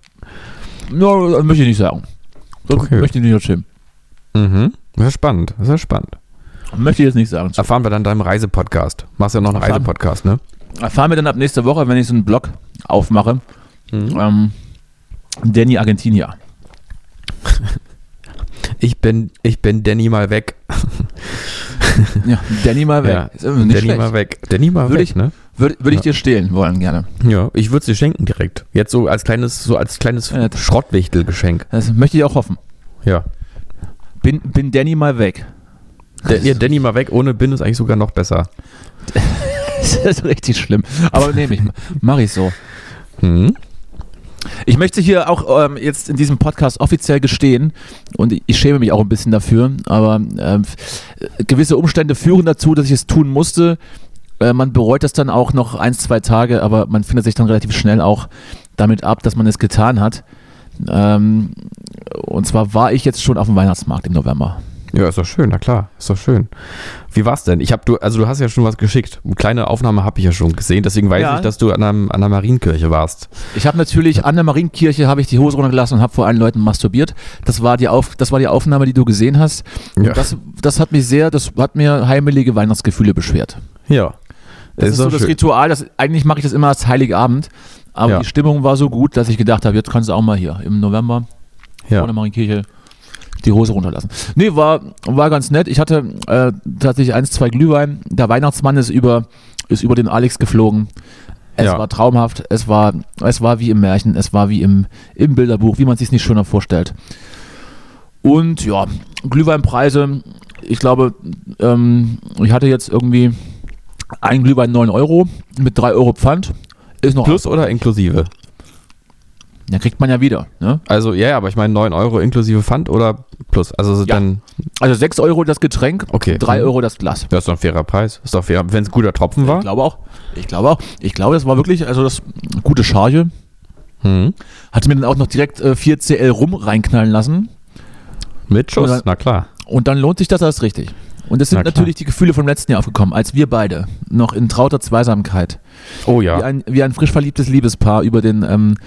No, das möchte ich nicht sagen. Okay. möchte ich nicht erzählen. Mhm. Das ist spannend, das ist spannend. Möchte ich jetzt nicht sagen. Erfahren wir dann in deinem Reisepodcast. Machst ja noch einen. Reisepodcast, ne? Erfahren wir dann ab nächste Woche, wenn ich so einen Blog aufmache. Mhm. Ähm, Danny Argentinia. Ich bin, ich bin Danny mal weg. Ja, Danny mal weg. Ja, Danny schlecht. mal weg. Danny mal Würde weg, ich- ne? Würde würd ich dir stehlen wollen, gerne. Ja, ich würde es dir schenken direkt. Jetzt so als kleines, so als kleines Ja, das- Schrottwichtelgeschenk. Das möchte ich auch hoffen. Ja. Bin, bin Danny mal weg. Der, ja, Danny mal weg, ohne Bin ist eigentlich sogar noch besser. Das ist richtig schlimm. Aber nehme ich. Mach ich so. Hm? Ich möchte hier auch ähm, jetzt in diesem Podcast offiziell gestehen und ich schäme mich auch ein bisschen dafür, aber ähm, gewisse Umstände führen dazu, dass ich es tun musste. Äh, man bereut das dann auch noch ein, zwei Tage, aber man findet sich dann relativ schnell auch damit ab, dass man es getan hat. Ähm, und zwar war ich jetzt schon auf dem Weihnachtsmarkt im November. Ja, ist doch schön, na klar, ist doch schön. Wie war's denn? Ich hab du, also du hast ja schon was geschickt. Eine kleine Aufnahme habe ich ja schon gesehen, deswegen weiß Ja. ich, dass du an, einem, an der Marienkirche warst. Ich habe natürlich an der Marienkirche habe ich die Hose runtergelassen und habe vor allen Leuten masturbiert. Das war die Auf, das war die Aufnahme, die du gesehen hast. Ja. Das, das hat mich sehr, das hat mir heimelige Weihnachtsgefühle beschwert. Ja. Das ist, so doch das schön. Ritual, das, eigentlich mache ich das immer als Heiligabend, aber Ja. die Stimmung war so gut, dass ich gedacht habe, jetzt kannst du auch mal hier im November Ja. vor der Marienkirche die Hose runterlassen. Nee, war, war ganz nett. Ich hatte äh, tatsächlich eins, zwei Glühwein. Der Weihnachtsmann ist über, ist über den Alex geflogen. Es Ja. war traumhaft. Es war, es war wie im Märchen. Es war wie im, im Bilderbuch, wie man sich nicht schöner vorstellt. Und ja, Glühweinpreise. Ich glaube, ähm, ich hatte jetzt irgendwie ein Glühwein 9 Euro mit 3 Euro Pfand. Ist noch Plus oder inklusive? Ja, kriegt man ja wieder. Ne? Also, ja, aber ich meine 9 Euro inklusive Pfand oder plus? Also Ja. dann, Also 6 Euro das Getränk, Okay. 3 Mhm. Euro das Glas. das ist doch ein fairer Preis. Ist doch fair. Wenn es ein guter Tropfen Ich war. glaube auch. Ich glaube auch. Ich glaube, das war wirklich, also das gute Charge. Hm. Hatte mir dann auch noch direkt äh, 4 CL rum reinknallen lassen. Mit Schuss, Oder- na klar. Und dann lohnt sich das erst richtig. Und das sind Na klar. natürlich die Gefühle vom letzten Jahr aufgekommen, als wir beide noch in trauter Zweisamkeit, Oh wie, ja. ein, wie ein frisch verliebtes Liebespaar über den, ähm,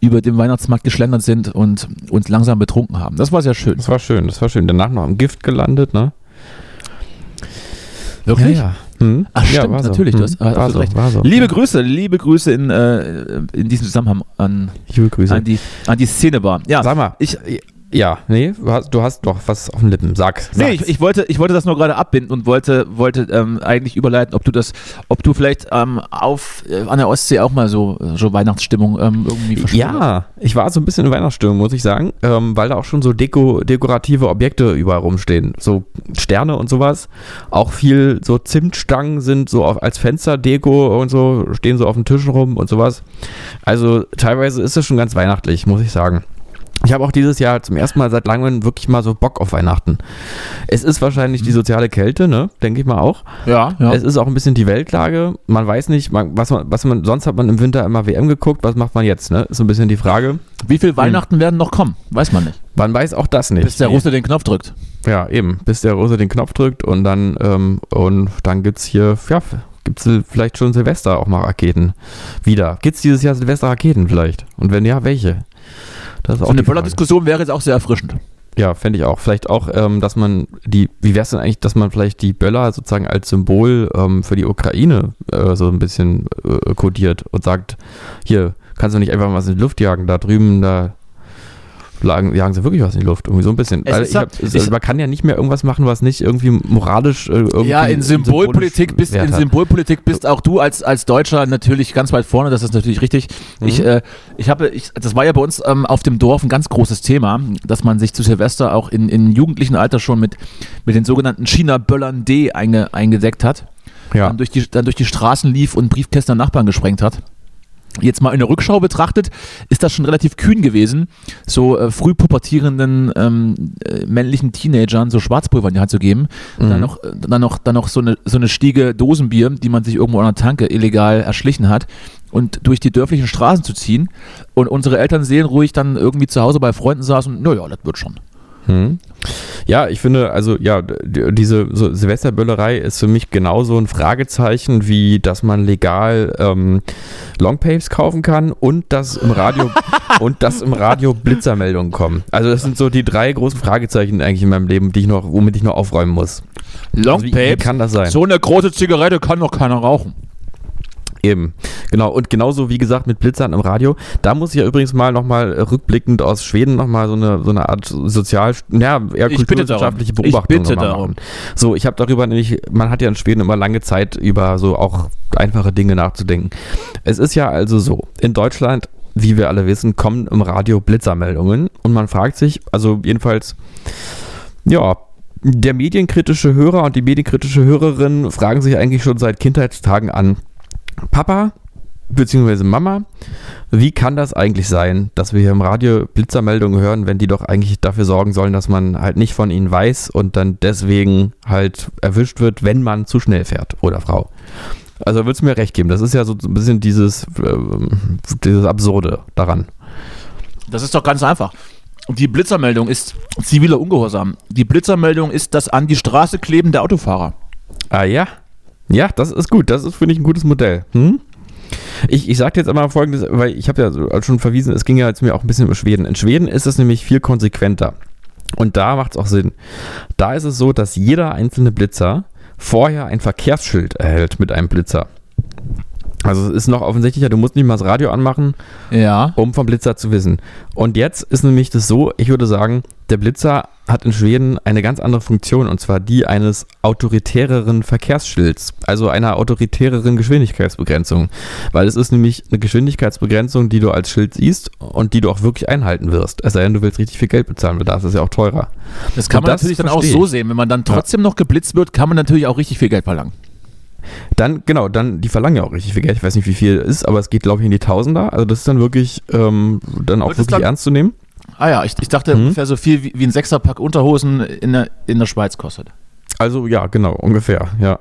über den Weihnachtsmarkt geschlendert sind und uns langsam betrunken haben. Das war sehr schön. Das war schön, das war schön. Danach noch im Gift gelandet, ne? Wirklich? Ja, ja. Hm? Ach, stimmt, war so. natürlich, du Hm. hast- hast war so, recht. war so. Liebe Grüße, liebe Grüße in, äh, in diesem Zusammenhang an, an, die, an die Szenebar. Ja, Sag mal, ich, ja, nee, du hast, doch was auf den Lippen. Sag, Nee, sag's. ich, ich, wollte, ich wollte das nur gerade abbinden und wollte, wollte ähm, eigentlich überleiten, ob du das, ob du vielleicht ähm, auf, äh, an der Ostsee auch mal so, so Weihnachtsstimmung ähm, irgendwie verspürst. Ja, ich war so ein bisschen in Weihnachtsstimmung, muss ich sagen, ähm, weil da auch schon so Deko, dekorative Objekte überall rumstehen. So Sterne und sowas. Auch viel so Zimtstangen sind so auf, als Fensterdeko und so, stehen so auf den Tischen rum und sowas. Also teilweise ist es schon ganz weihnachtlich, muss ich sagen. Ich habe auch dieses Jahr zum ersten Mal seit langem wirklich mal so Bock auf Weihnachten. Es ist wahrscheinlich die soziale Kälte, ne? Denke ich mal auch. Ja, ja. Es ist auch ein bisschen die Weltlage. Man weiß nicht, man, was man, was man, sonst hat man im Winter immer WM geguckt, was macht man jetzt, ne? Ist so ein bisschen die Frage. Wie viel Weihnachten werden noch kommen? Weiß man nicht. Man weiß auch das nicht. Bis der Russe den Knopf drückt. Ja, eben. Bis der Russe den Knopf drückt und dann, ähm, und dann gibt's hier, ja, gibt's vielleicht schon Silvester auch mal Raketen wieder. Gibt's dieses Jahr Silvester Raketen vielleicht? Und wenn ja, welche? So eine. Böller-Diskussion wäre jetzt auch sehr erfrischend. Ja, fände ich auch. Vielleicht auch, ähm, dass man die, wie wäre es denn eigentlich, dass man vielleicht die Böller sozusagen als Symbol ähm, für die Ukraine äh, so ein bisschen äh, kodiert und sagt, hier, kannst du nicht einfach was in die Luft jagen, da drüben, da lagen, jagen sie wirklich was in die Luft, irgendwie so ein bisschen. Ja- hab, es, ich- man kann ja nicht mehr irgendwas machen, was nicht irgendwie moralisch äh, irgendwie Ja, in Symbolpolitik bist, in. Symbolpolitik bist auch du als, als Deutscher natürlich ganz weit vorne, das ist natürlich richtig. Mhm. Ich, äh, ich habe, ich, das war ja bei uns ähm, auf dem Dorf ein ganz großes Thema, dass man sich zu Silvester auch in, in jugendlichen Alter schon mit, mit den sogenannten China-Böllern D einge, eingedeckt hat, Ja. dann, durch die, dann durch die Straßen lief und Briefkästen Nachbarn gesprengt hat. Jetzt mal in der Rückschau betrachtet, ist das schon relativ kühn gewesen, so äh, früh pubertierenden ähm, äh, männlichen Teenagern so Schwarzpulver in die Hand zu geben. Dann Mhm. noch, äh, dann noch, dann noch so, eine, so eine Stiege Dosenbier, die man sich irgendwo an der Tanke illegal erschlichen hat und durch die dörflichen Straßen zu ziehen. Und unsere Eltern sehen ruhig dann irgendwie zu Hause bei Freunden saßen und naja, das wird schon. Hm. Ja, ich finde, also ja, diese so Silvesterböllerei ist für mich genauso ein Fragezeichen, wie dass man legal ähm, Longpaves kaufen kann und dass im Radio und dass im Radio Blitzermeldungen kommen. Also das sind so die drei großen Fragezeichen eigentlich in meinem Leben, die ich noch, womit ich noch aufräumen muss. Also wie, wie kann das sein? So eine große Zigarette kann doch keiner rauchen. Eben, genau. Und genauso wie gesagt mit Blitzern im Radio. Da muss ich ja übrigens mal nochmal rückblickend aus Schweden nochmal so eine, so eine Art sozial, ja, eher kulturwissenschaftliche darum. Ich Beobachtung bitte darum. machen. So, ich habe darüber nämlich, man hat ja in Schweden immer lange Zeit über so auch einfache Dinge nachzudenken. Es ist ja also so, in Deutschland, wie wir alle wissen, kommen im Radio Blitzermeldungen und man fragt sich, also jedenfalls, ja, der medienkritische Hörer und die medienkritische Hörerin fragen sich eigentlich schon seit Kindheitstagen an, Papa bzw. Mama, wie kann das eigentlich sein, dass wir hier im Radio Blitzermeldungen hören, wenn die doch eigentlich dafür sorgen sollen, dass man halt nicht von ihnen weiß und dann deswegen halt erwischt wird, wenn man zu schnell fährt oder Frau. Also würdest du mir recht geben, das ist ja so ein bisschen dieses, ähm, dieses Absurde daran. Das ist doch ganz einfach. Die Blitzermeldung ist ziviler Ungehorsam. Die Blitzermeldung ist das an die Straße kleben der Autofahrer. Ah ja. Ja, das ist gut. Das ist, finde ich, ein gutes Modell. Hm? Ich, ich sage jetzt einmal folgendes, weil ich habe ja schon verwiesen, es ging ja jetzt mir auch ein bisschen um Schweden. In Schweden ist es nämlich viel konsequenter. Und da macht es auch Sinn. Da ist es so, dass jeder einzelne Blitzer vorher ein Verkehrsschild erhält mit einem Blitzer. Also es ist noch offensichtlicher, du musst nicht mal das Radio anmachen, Ja. um vom Blitzer zu wissen. Und jetzt ist nämlich das so, ich würde sagen, der Blitzer hat in Schweden eine ganz andere Funktion und zwar die eines autoritäreren Verkehrsschilds, also einer autoritäreren Geschwindigkeitsbegrenzung. Weil es ist nämlich eine Geschwindigkeitsbegrenzung, die du als Schild siehst und die du auch wirklich einhalten wirst. Es sei denn, du willst richtig viel Geld bezahlen, weil da ist es ja auch teurer. Das kann Und man das natürlich dann auch so sehen. Wenn man dann trotzdem noch geblitzt wird, kann man natürlich auch richtig viel Geld verlangen. Dann, genau, dann, die verlangen ja auch richtig viel Geld. Ich weiß nicht, wie viel es ist, aber es geht, glaube ich, in die Tausender. Also das ist dann wirklich, ähm, dann auch Wird wirklich ernst zu nehmen. Ah ja, ich, ich dachte Mhm. ungefähr so viel wie, wie ein Sechserpack Unterhosen in der, in der Schweiz kostet. Also ja, genau, ungefähr, ja.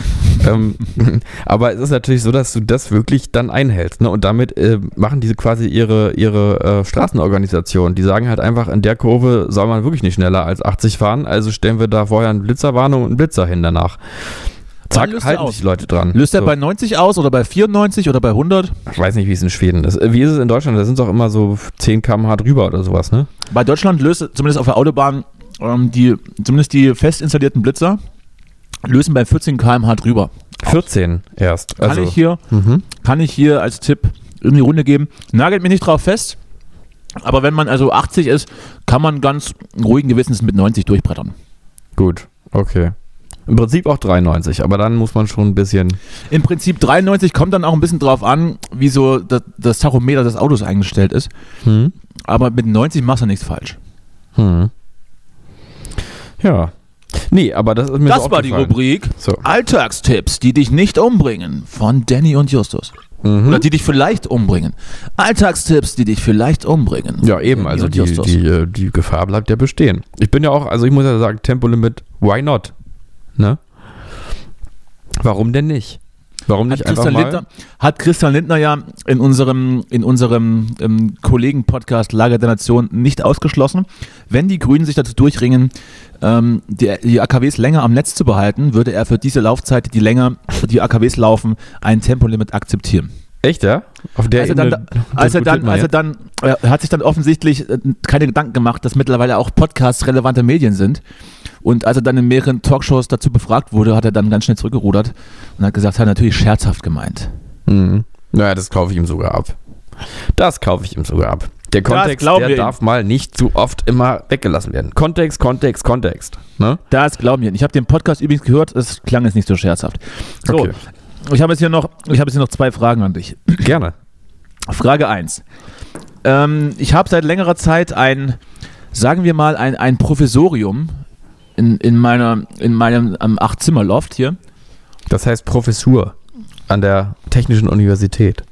ähm, aber es ist natürlich so, dass du das wirklich dann einhältst. Ne? Und damit äh, machen diese quasi ihre, ihre äh, Straßenorganisation. Die sagen halt einfach, in der Kurve soll man wirklich nicht schneller als 80 fahren. Also stellen wir da vorher eine Blitzerwarnung und einen Blitzer hin danach. Zack, er halten aus? sich die Leute dran. Löst er So. bei 90 aus oder bei 94 oder bei 100? Ich weiß nicht, wie es in Schweden ist. Äh, Wie ist es in Deutschland? Da sind es auch immer so 10 km/h drüber oder sowas, ne? Bei Deutschland löst zumindest auf der Autobahn ähm, die, zumindest die fest installierten Blitzer lösen bei 14 km/h drüber. 14 erst. Kann Also, ich hier mhm. kann ich hier als Tipp in die Runde geben. Nagelt mich nicht drauf fest, aber wenn man also 80 ist, kann man ganz ruhigen Gewissens mit 90 durchbrettern. Gut, okay. Im Prinzip auch 93, aber dann muss man schon ein bisschen. Im Prinzip 93 kommt dann auch ein bisschen drauf an, wie so das, das Tachometer des Autos eingestellt ist. Hm. Aber mit 90 machst du nichts falsch. Hm. Ja. Nee, aber das ist mir Das so war die. Rubrik So. Alltagstipps, die dich nicht umbringen von Danny und Justus. Mhm. Oder die dich vielleicht umbringen. Alltagstipps, die dich vielleicht umbringen. Ja, eben, also die, Justus. die, äh, die Gefahr bleibt ja bestehen. Ich bin ja auch, also ich muss ja sagen, Tempolimit, why not? Ne? Warum denn nicht? Warum Hat nicht einfach Christian? Lindner, hat Christian Lindner ja in unserem, in unserem ähm, Kollegen-Podcast Lager der Nation nicht ausgeschlossen. Wenn die Grünen sich dazu durchringen, ähm, die, die AKWs länger am Netz zu behalten, würde er für diese Laufzeit, die länger die AKWs laufen, ein Tempolimit akzeptieren. Echt, ja? Auf der als er dann, Ebene als er dann, als er dann, er hat sich dann offensichtlich äh, keine Gedanken gemacht, dass mittlerweile auch Podcasts relevante Medien sind. Und als er dann in mehreren Talkshows dazu befragt wurde, hat er dann ganz schnell zurückgerudert und hat gesagt, hat natürlich scherzhaft gemeint. Mhm. Naja, das kaufe ich ihm sogar ab. Das kaufe ich ihm sogar ab. Der Kontext, der wir ihm. darf mal nicht zu oft immer weggelassen werden. Kontext, Kontext, Kontext. Ne? Das glauben wir. Ich habe den Podcast übrigens gehört, es klang jetzt nicht so scherzhaft. So, Okay. ich habe jetzt hier noch, ich habe jetzt hier noch zwei Fragen an dich. Gerne. Frage 1. Ähm, ich habe seit längerer Zeit ein, sagen wir mal, ein, ein Provisorium in, in, meiner, in meinem ähm, Acht-Zimmer-Loft hier. Das heißt Professur an der Technischen Universität.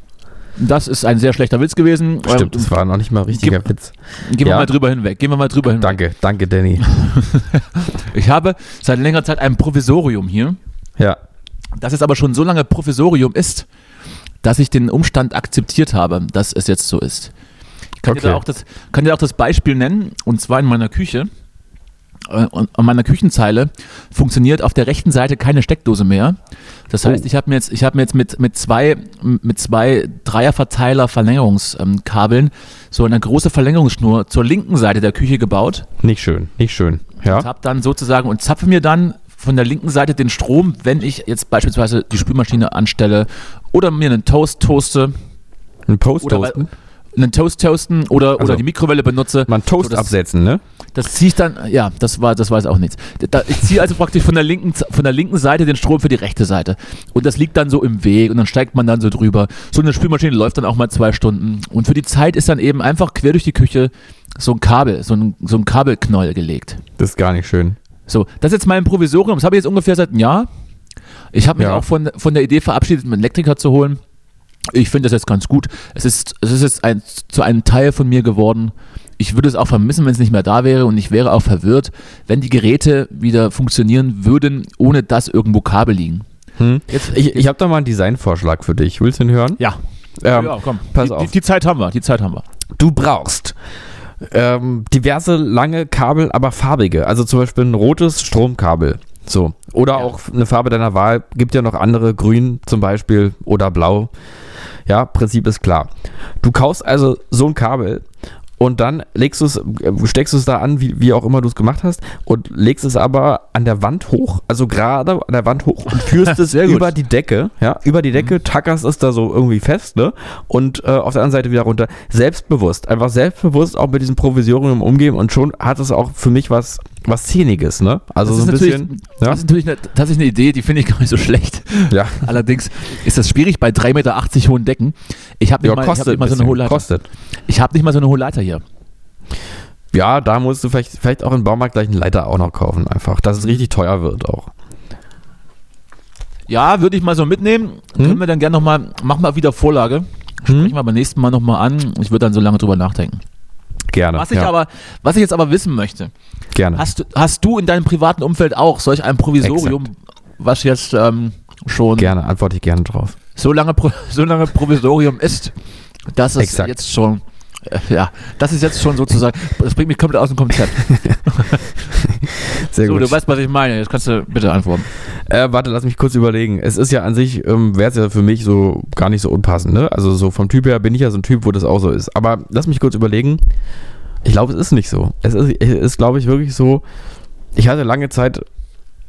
Das ist ein sehr schlechter Witz gewesen. Stimmt, Ähm, das war noch nicht mal ein richtiger Witz. Gehen wir Ja. mal drüber hinweg. Gehen wir mal drüber hinweg. Danke, danke, Danny. Ich habe seit längerer Zeit ein Provisorium hier, Ja. das jetzt aber schon so lange Provisorium ist, dass ich den Umstand akzeptiert habe, dass es jetzt so ist. Ich kann, dir, Okay. da auch das, kann dir auch das Beispiel nennen, und zwar in meiner Küche. Äh, an meiner Küchenzeile funktioniert auf der rechten Seite keine Steckdose mehr. Das heißt, Oh. ich habe mir jetzt, ich habe mir jetzt mit, mit zwei, mit zwei Dreierverteiler Verlängerungskabeln so eine große Verlängerungsschnur zur linken Seite der Küche gebaut. Nicht schön, nicht schön. Ja. Und hab dann sozusagen und zapfe mir dann von der linken Seite den Strom, wenn ich jetzt beispielsweise die Spülmaschine anstelle oder mir einen Toast toaste, Ein Post oder toasten. Einen Toast toasten oder, Also, oder die Mikrowelle benutze. Man Toast so, das, absetzen, ne? Das ziehe ich dann, ja, das war, das jetzt auch nichts. Da, ich ziehe also praktisch von der, linken, von der linken Seite den Strom für die rechte Seite. Und das liegt dann so im Weg und dann steigt man dann so drüber. So eine Spülmaschine läuft dann auch mal zwei Stunden. Und für die Zeit ist dann eben einfach quer durch die Küche so ein Kabel, so ein, so ein Kabelknäuel gelegt. Das ist gar nicht schön. So, das ist jetzt mein Provisorium. Das habe ich jetzt ungefähr seit einem Jahr. Ich habe mich Ja. auch von, von der Idee verabschiedet, einen Elektriker zu holen. Ich finde das jetzt ganz gut. Es ist, es ist jetzt ein, zu einem Teil von mir geworden. Ich würde es auch vermissen, wenn es nicht mehr da wäre. Und ich wäre auch verwirrt, wenn die Geräte wieder funktionieren würden, ohne dass irgendwo Kabel liegen. Hm? Jetzt, Ich, ich habe da mal einen Designvorschlag für dich. Willst du ihn hören? ja, Ähm, ja, komm. pass die, auf. Die, die Zeit haben wir. Die Zeit haben wir. Du brauchst ähm, diverse lange Kabel, aber farbige. Also zum Beispiel ein rotes Stromkabel. So. Oder Ja. auch eine Farbe deiner Wahl. Gibt ja noch andere, grün zum Beispiel oder blau. Ja, Prinzip ist klar. Du kaufst also so ein Kabel und dann legst du es, äh, steckst du es da an, wie, wie auch immer du es gemacht hast, und legst es aber an der Wand hoch, also gerade an der Wand hoch und führst es über die Decke, ja, über die Decke, tackerst es da so irgendwie fest, ne? Und äh, auf der anderen Seite wieder runter. Selbstbewusst, einfach selbstbewusst auch mit diesem Provisorium umgehen und schon hat es auch für mich was, was Szeniges, ne? Also Das so ein ist natürlich- bisschen, Das ist natürlich eine, tatsächlich eine Idee, die finde ich gar nicht so schlecht. ja, Allerdings ist das schwierig bei 3,80 Meter hohen Decken. Ich habe nicht, ja, mal, ich hab nicht mal so eine ein hohe Leiter. kostet. Ich habe nicht mal so eine hohe Leiter hier. Ja, da musst du vielleicht, vielleicht auch im Baumarkt gleich einen Leiter auch noch kaufen, einfach, dass es richtig teuer wird auch. Ja, würde ich mal so mitnehmen. Hm? Können wir dann gerne nochmal, machen wir wieder Vorlage. Sprechen wir beim nächsten Mal nochmal an. Ich würde dann so lange drüber nachdenken. Gerne. Was ich, ja, aber, was ich jetzt aber wissen möchte, gerne. hast du, hast du in deinem privaten Umfeld auch solch ein Provisorium, was jetzt ähm, schon Gerne, antworte ich gerne drauf. so lange, so lange Provisorium ist, dass es Exakt. jetzt schon, ja, das ist jetzt schon sozusagen, das bringt mich komplett aus dem Konzept. Sehr So, gut. du weißt, was ich meine. Jetzt kannst du bitte antworten. Äh, warte, lass mich kurz überlegen. Es ist ja an sich, ähm, wäre es ja für mich so gar nicht so unpassend, ne? Also so vom Typ her bin ich ja so ein Typ, wo das auch so ist. Aber lass mich kurz überlegen. Ich glaube, es ist nicht so. Es ist, es ist glaube ich, wirklich so. Ich hatte lange Zeit.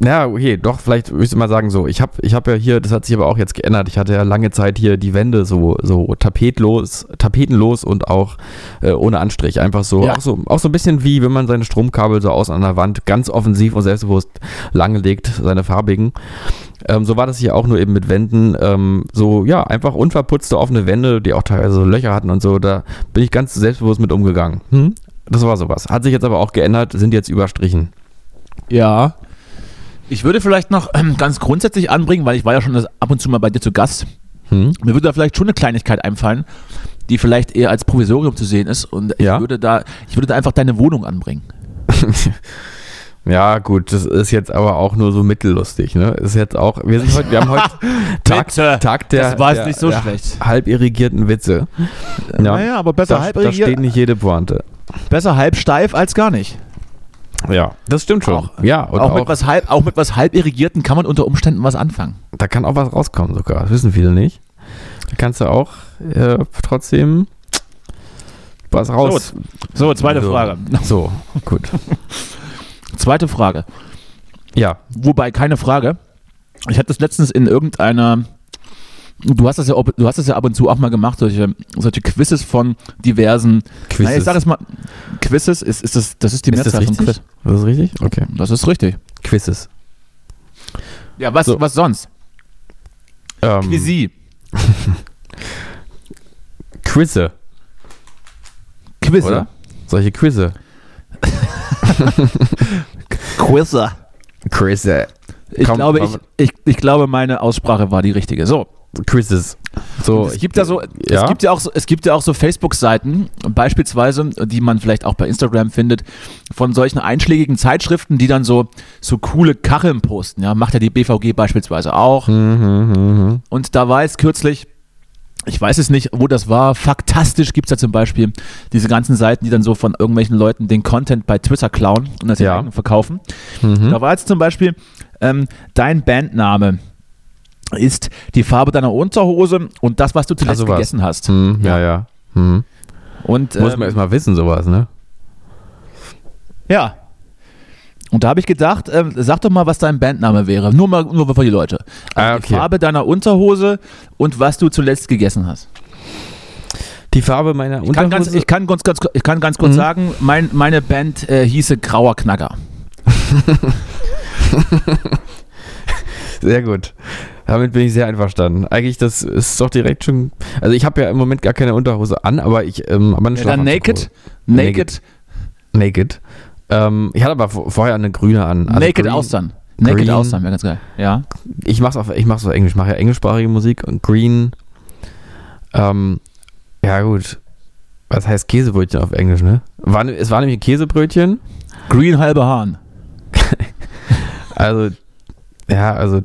Na, okay, doch, vielleicht würde ich mal sagen so. Ich habe ich hab ja hier, das hat sich aber auch jetzt geändert. Ich hatte ja lange Zeit hier die Wände so, so tapetlos, tapetenlos und auch äh, ohne Anstrich. Einfach so, Ja. auch so, auch so ein bisschen wie wenn man seine Stromkabel so außen an der Wand ganz offensiv und selbstbewusst langlegt, seine farbigen. Ähm, so war das hier auch nur eben mit Wänden. Ähm, so, ja, einfach unverputzte offene Wände, die auch teilweise so Löcher hatten und so. Da bin ich ganz selbstbewusst mit umgegangen. Hm? Das war sowas. Hat sich jetzt aber auch geändert, sind jetzt überstrichen. Ja. Ich würde vielleicht noch ähm, ganz grundsätzlich anbringen, weil ich war ja schon das ab und zu mal bei dir zu Gast. Hm? Mir würde da vielleicht schon eine Kleinigkeit einfallen, die vielleicht eher als Provisorium zu sehen ist. Und ich Ja. würde da, ich würde da einfach deine Wohnung anbringen. Ja, gut, das ist jetzt aber auch nur so mittellustig, ne? Ist jetzt auch, wir sind heute, wir haben heute Tag, Bitte. Tag der, Das war jetzt nicht so der schlecht. halb irrigierten Witze. Ja, Naja, aber besser da, halb da irrigiert- steht nicht jede Pointe. Besser halb steif als gar nicht. Ja, das stimmt schon. Auch, ja, auch, auch, mit was halb, auch mit was halb irrigierten kann man unter Umständen was anfangen. da kann auch was rauskommen sogar. Das wissen viele nicht. Da kannst du auch äh, trotzdem was raus. So, zweite so. Frage. So, gut. Zweite Frage. Ja, Wobei, keine Frage. Ich hatte das letztens in irgendeiner. Du hast das ja, du hast das ja ab und zu auch mal gemacht, solche, solche Quizzes von diversen. Quizzes. Naja, ich sag es mal, Quizzes ist, ist das, das ist die ist das Mehrzahl von richtig? Quiz. Das ist richtig? Okay. Das ist richtig. Quizzes. Ja, was, So. was sonst? Ähm, Quizzy. Quizze, Quizze. oder? Solche Quizze. Quizze. Quizze. Ich, Komm, glaube, ich, komm. ich, ich glaube, meine Aussprache war die richtige. So. Quizzes. So, es ich- gibt ja so, ja? es gibt ja auch so, es gibt ja auch so Facebook-Seiten, beispielsweise, die man vielleicht auch bei Instagram findet, von solchen einschlägigen Zeitschriften, die dann so, so coole Kacheln posten. Ja, macht ja die BVG beispielsweise auch. Mhm, Und da war es kürzlich, ich weiß es nicht, wo das war, faktastisch gibt es ja zum Beispiel diese ganzen Seiten, die dann so von irgendwelchen Leuten den Content bei Twitter klauen und das Ja. ja. verkaufen. Mhm. Da war jetzt zum Beispiel ähm, dein Bandname ist die Farbe deiner Unterhose und das, was du zuletzt sowas. gegessen hast. Hm, ja, ja. Hm. Und, Muss ähm, man erstmal wissen, sowas, ne? Ja. Und da habe ich gedacht, ähm, sag doch mal, was dein Bandname wäre. Nur mal nur für die Leute. Ah, Die okay. Farbe deiner Unterhose und was du zuletzt gegessen hast. Die Farbe meiner Ich kann Unterhose. ganz, ich kann ganz, ganz, ich kann ganz kurz Mhm. sagen, mein, meine Band äh, hieße Grauer Knacker. sehr gut. Damit bin ich sehr einverstanden. Eigentlich, das ist doch direkt schon. Also, ich habe ja im Moment gar keine Unterhose an, aber ich. Ähm, aber eine Ja, dann. Naked. Naked. Naked. Ähm, ich hatte aber vor- vorher eine grüne an. Also Naked green- Austern. Naked Green. Austern wäre ganz geil. Ja. Ich mach's auf, ich mach's auf Englisch. Ich mache ja englischsprachige Musik und Green. Ähm, ja, gut. Was heißt Käsebrötchen auf Englisch, ne? War, es war nämlich ein Käsebrötchen. Green halbe Hahn. Also, ja, also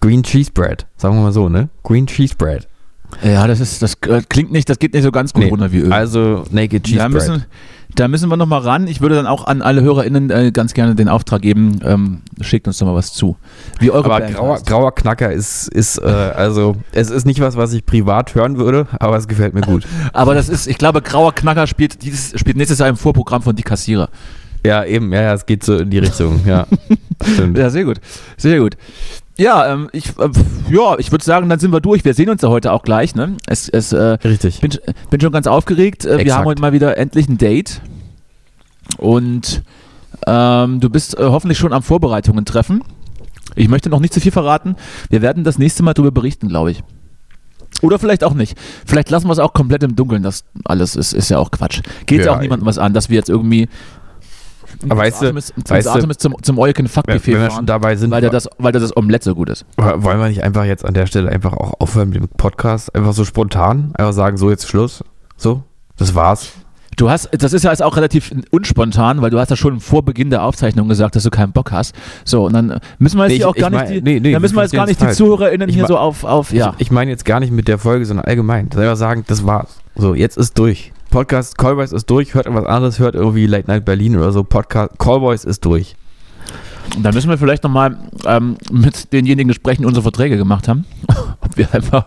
Green Cheese Bread. Sagen wir mal so, ne? Green Cheese Bread. Ja, das ist, das äh, klingt nicht, das geht nicht so ganz gut Nee, runter wie Öl. Also Naked Cheese da Bread. müssen, da müssen wir nochmal ran. Ich würde dann auch an alle HörerInnen äh, ganz gerne den Auftrag geben, ähm, schickt uns doch mal was zu. Wie eure aber grauer, grauer Knacker ist, ist äh, also, es ist nicht was, was ich privat hören würde, aber es gefällt mir gut. Aber das ist, ich glaube, Grauer Knacker spielt, dieses, spielt nächstes Jahr im Vorprogramm von Die Kassierer. Ja, eben, ja, ja, es geht so in die Richtung, ja. Stimmt. Ja, sehr gut. Sehr gut. Ja, ähm, ich, äh, ja, ich würde sagen, dann sind wir durch. Wir sehen uns ja heute auch gleich. Ne? Es, es, äh, Richtig. bin, bin schon ganz aufgeregt. Äh, wir Exakt. haben heute mal wieder endlich ein Date. Und ähm, du bist äh, hoffentlich schon am Vorbereitungen treffen. Ich möchte noch nicht zu viel verraten. Wir werden das nächste Mal darüber berichten, glaube ich. Oder vielleicht auch nicht. Vielleicht lassen wir es auch komplett im Dunkeln. Das alles ist, ist ja auch Quatsch. Geht ja, Ja, auch niemandem was an, dass wir jetzt irgendwie Aber weißt du, weißt Artemis zum, zum Eugen Fuckbuffet wenn wir schon dabei sind, weil der, das, weil der das Omelett so gut ist. wollen wir nicht einfach jetzt an der Stelle einfach auch aufhören mit dem Podcast? Einfach so spontan, einfach sagen, so jetzt Schluss. So, das war's. Du hast, das ist ja jetzt auch relativ unspontan, weil du hast ja schon vor Beginn der Aufzeichnung gesagt, dass du keinen Bock hast. So, und dann müssen wir jetzt Nee, ich- auch gar ich nicht, mein- die, nee, nee, dann müssen wir jetzt gar nicht die. ZuhörerInnen Ich hier so auf, auf ja. Ich, ich meine jetzt gar nicht mit der Folge, sondern allgemein. Selber sagen, das war's. So, jetzt ist durch. Podcast Callboys ist durch, hört irgendwas anderes, hört irgendwie Late Night Berlin oder so. Podcast Callboys ist durch. Dann müssen wir vielleicht nochmal ähm, mit denjenigen sprechen, die unsere Verträge gemacht haben. ob, wir einfach,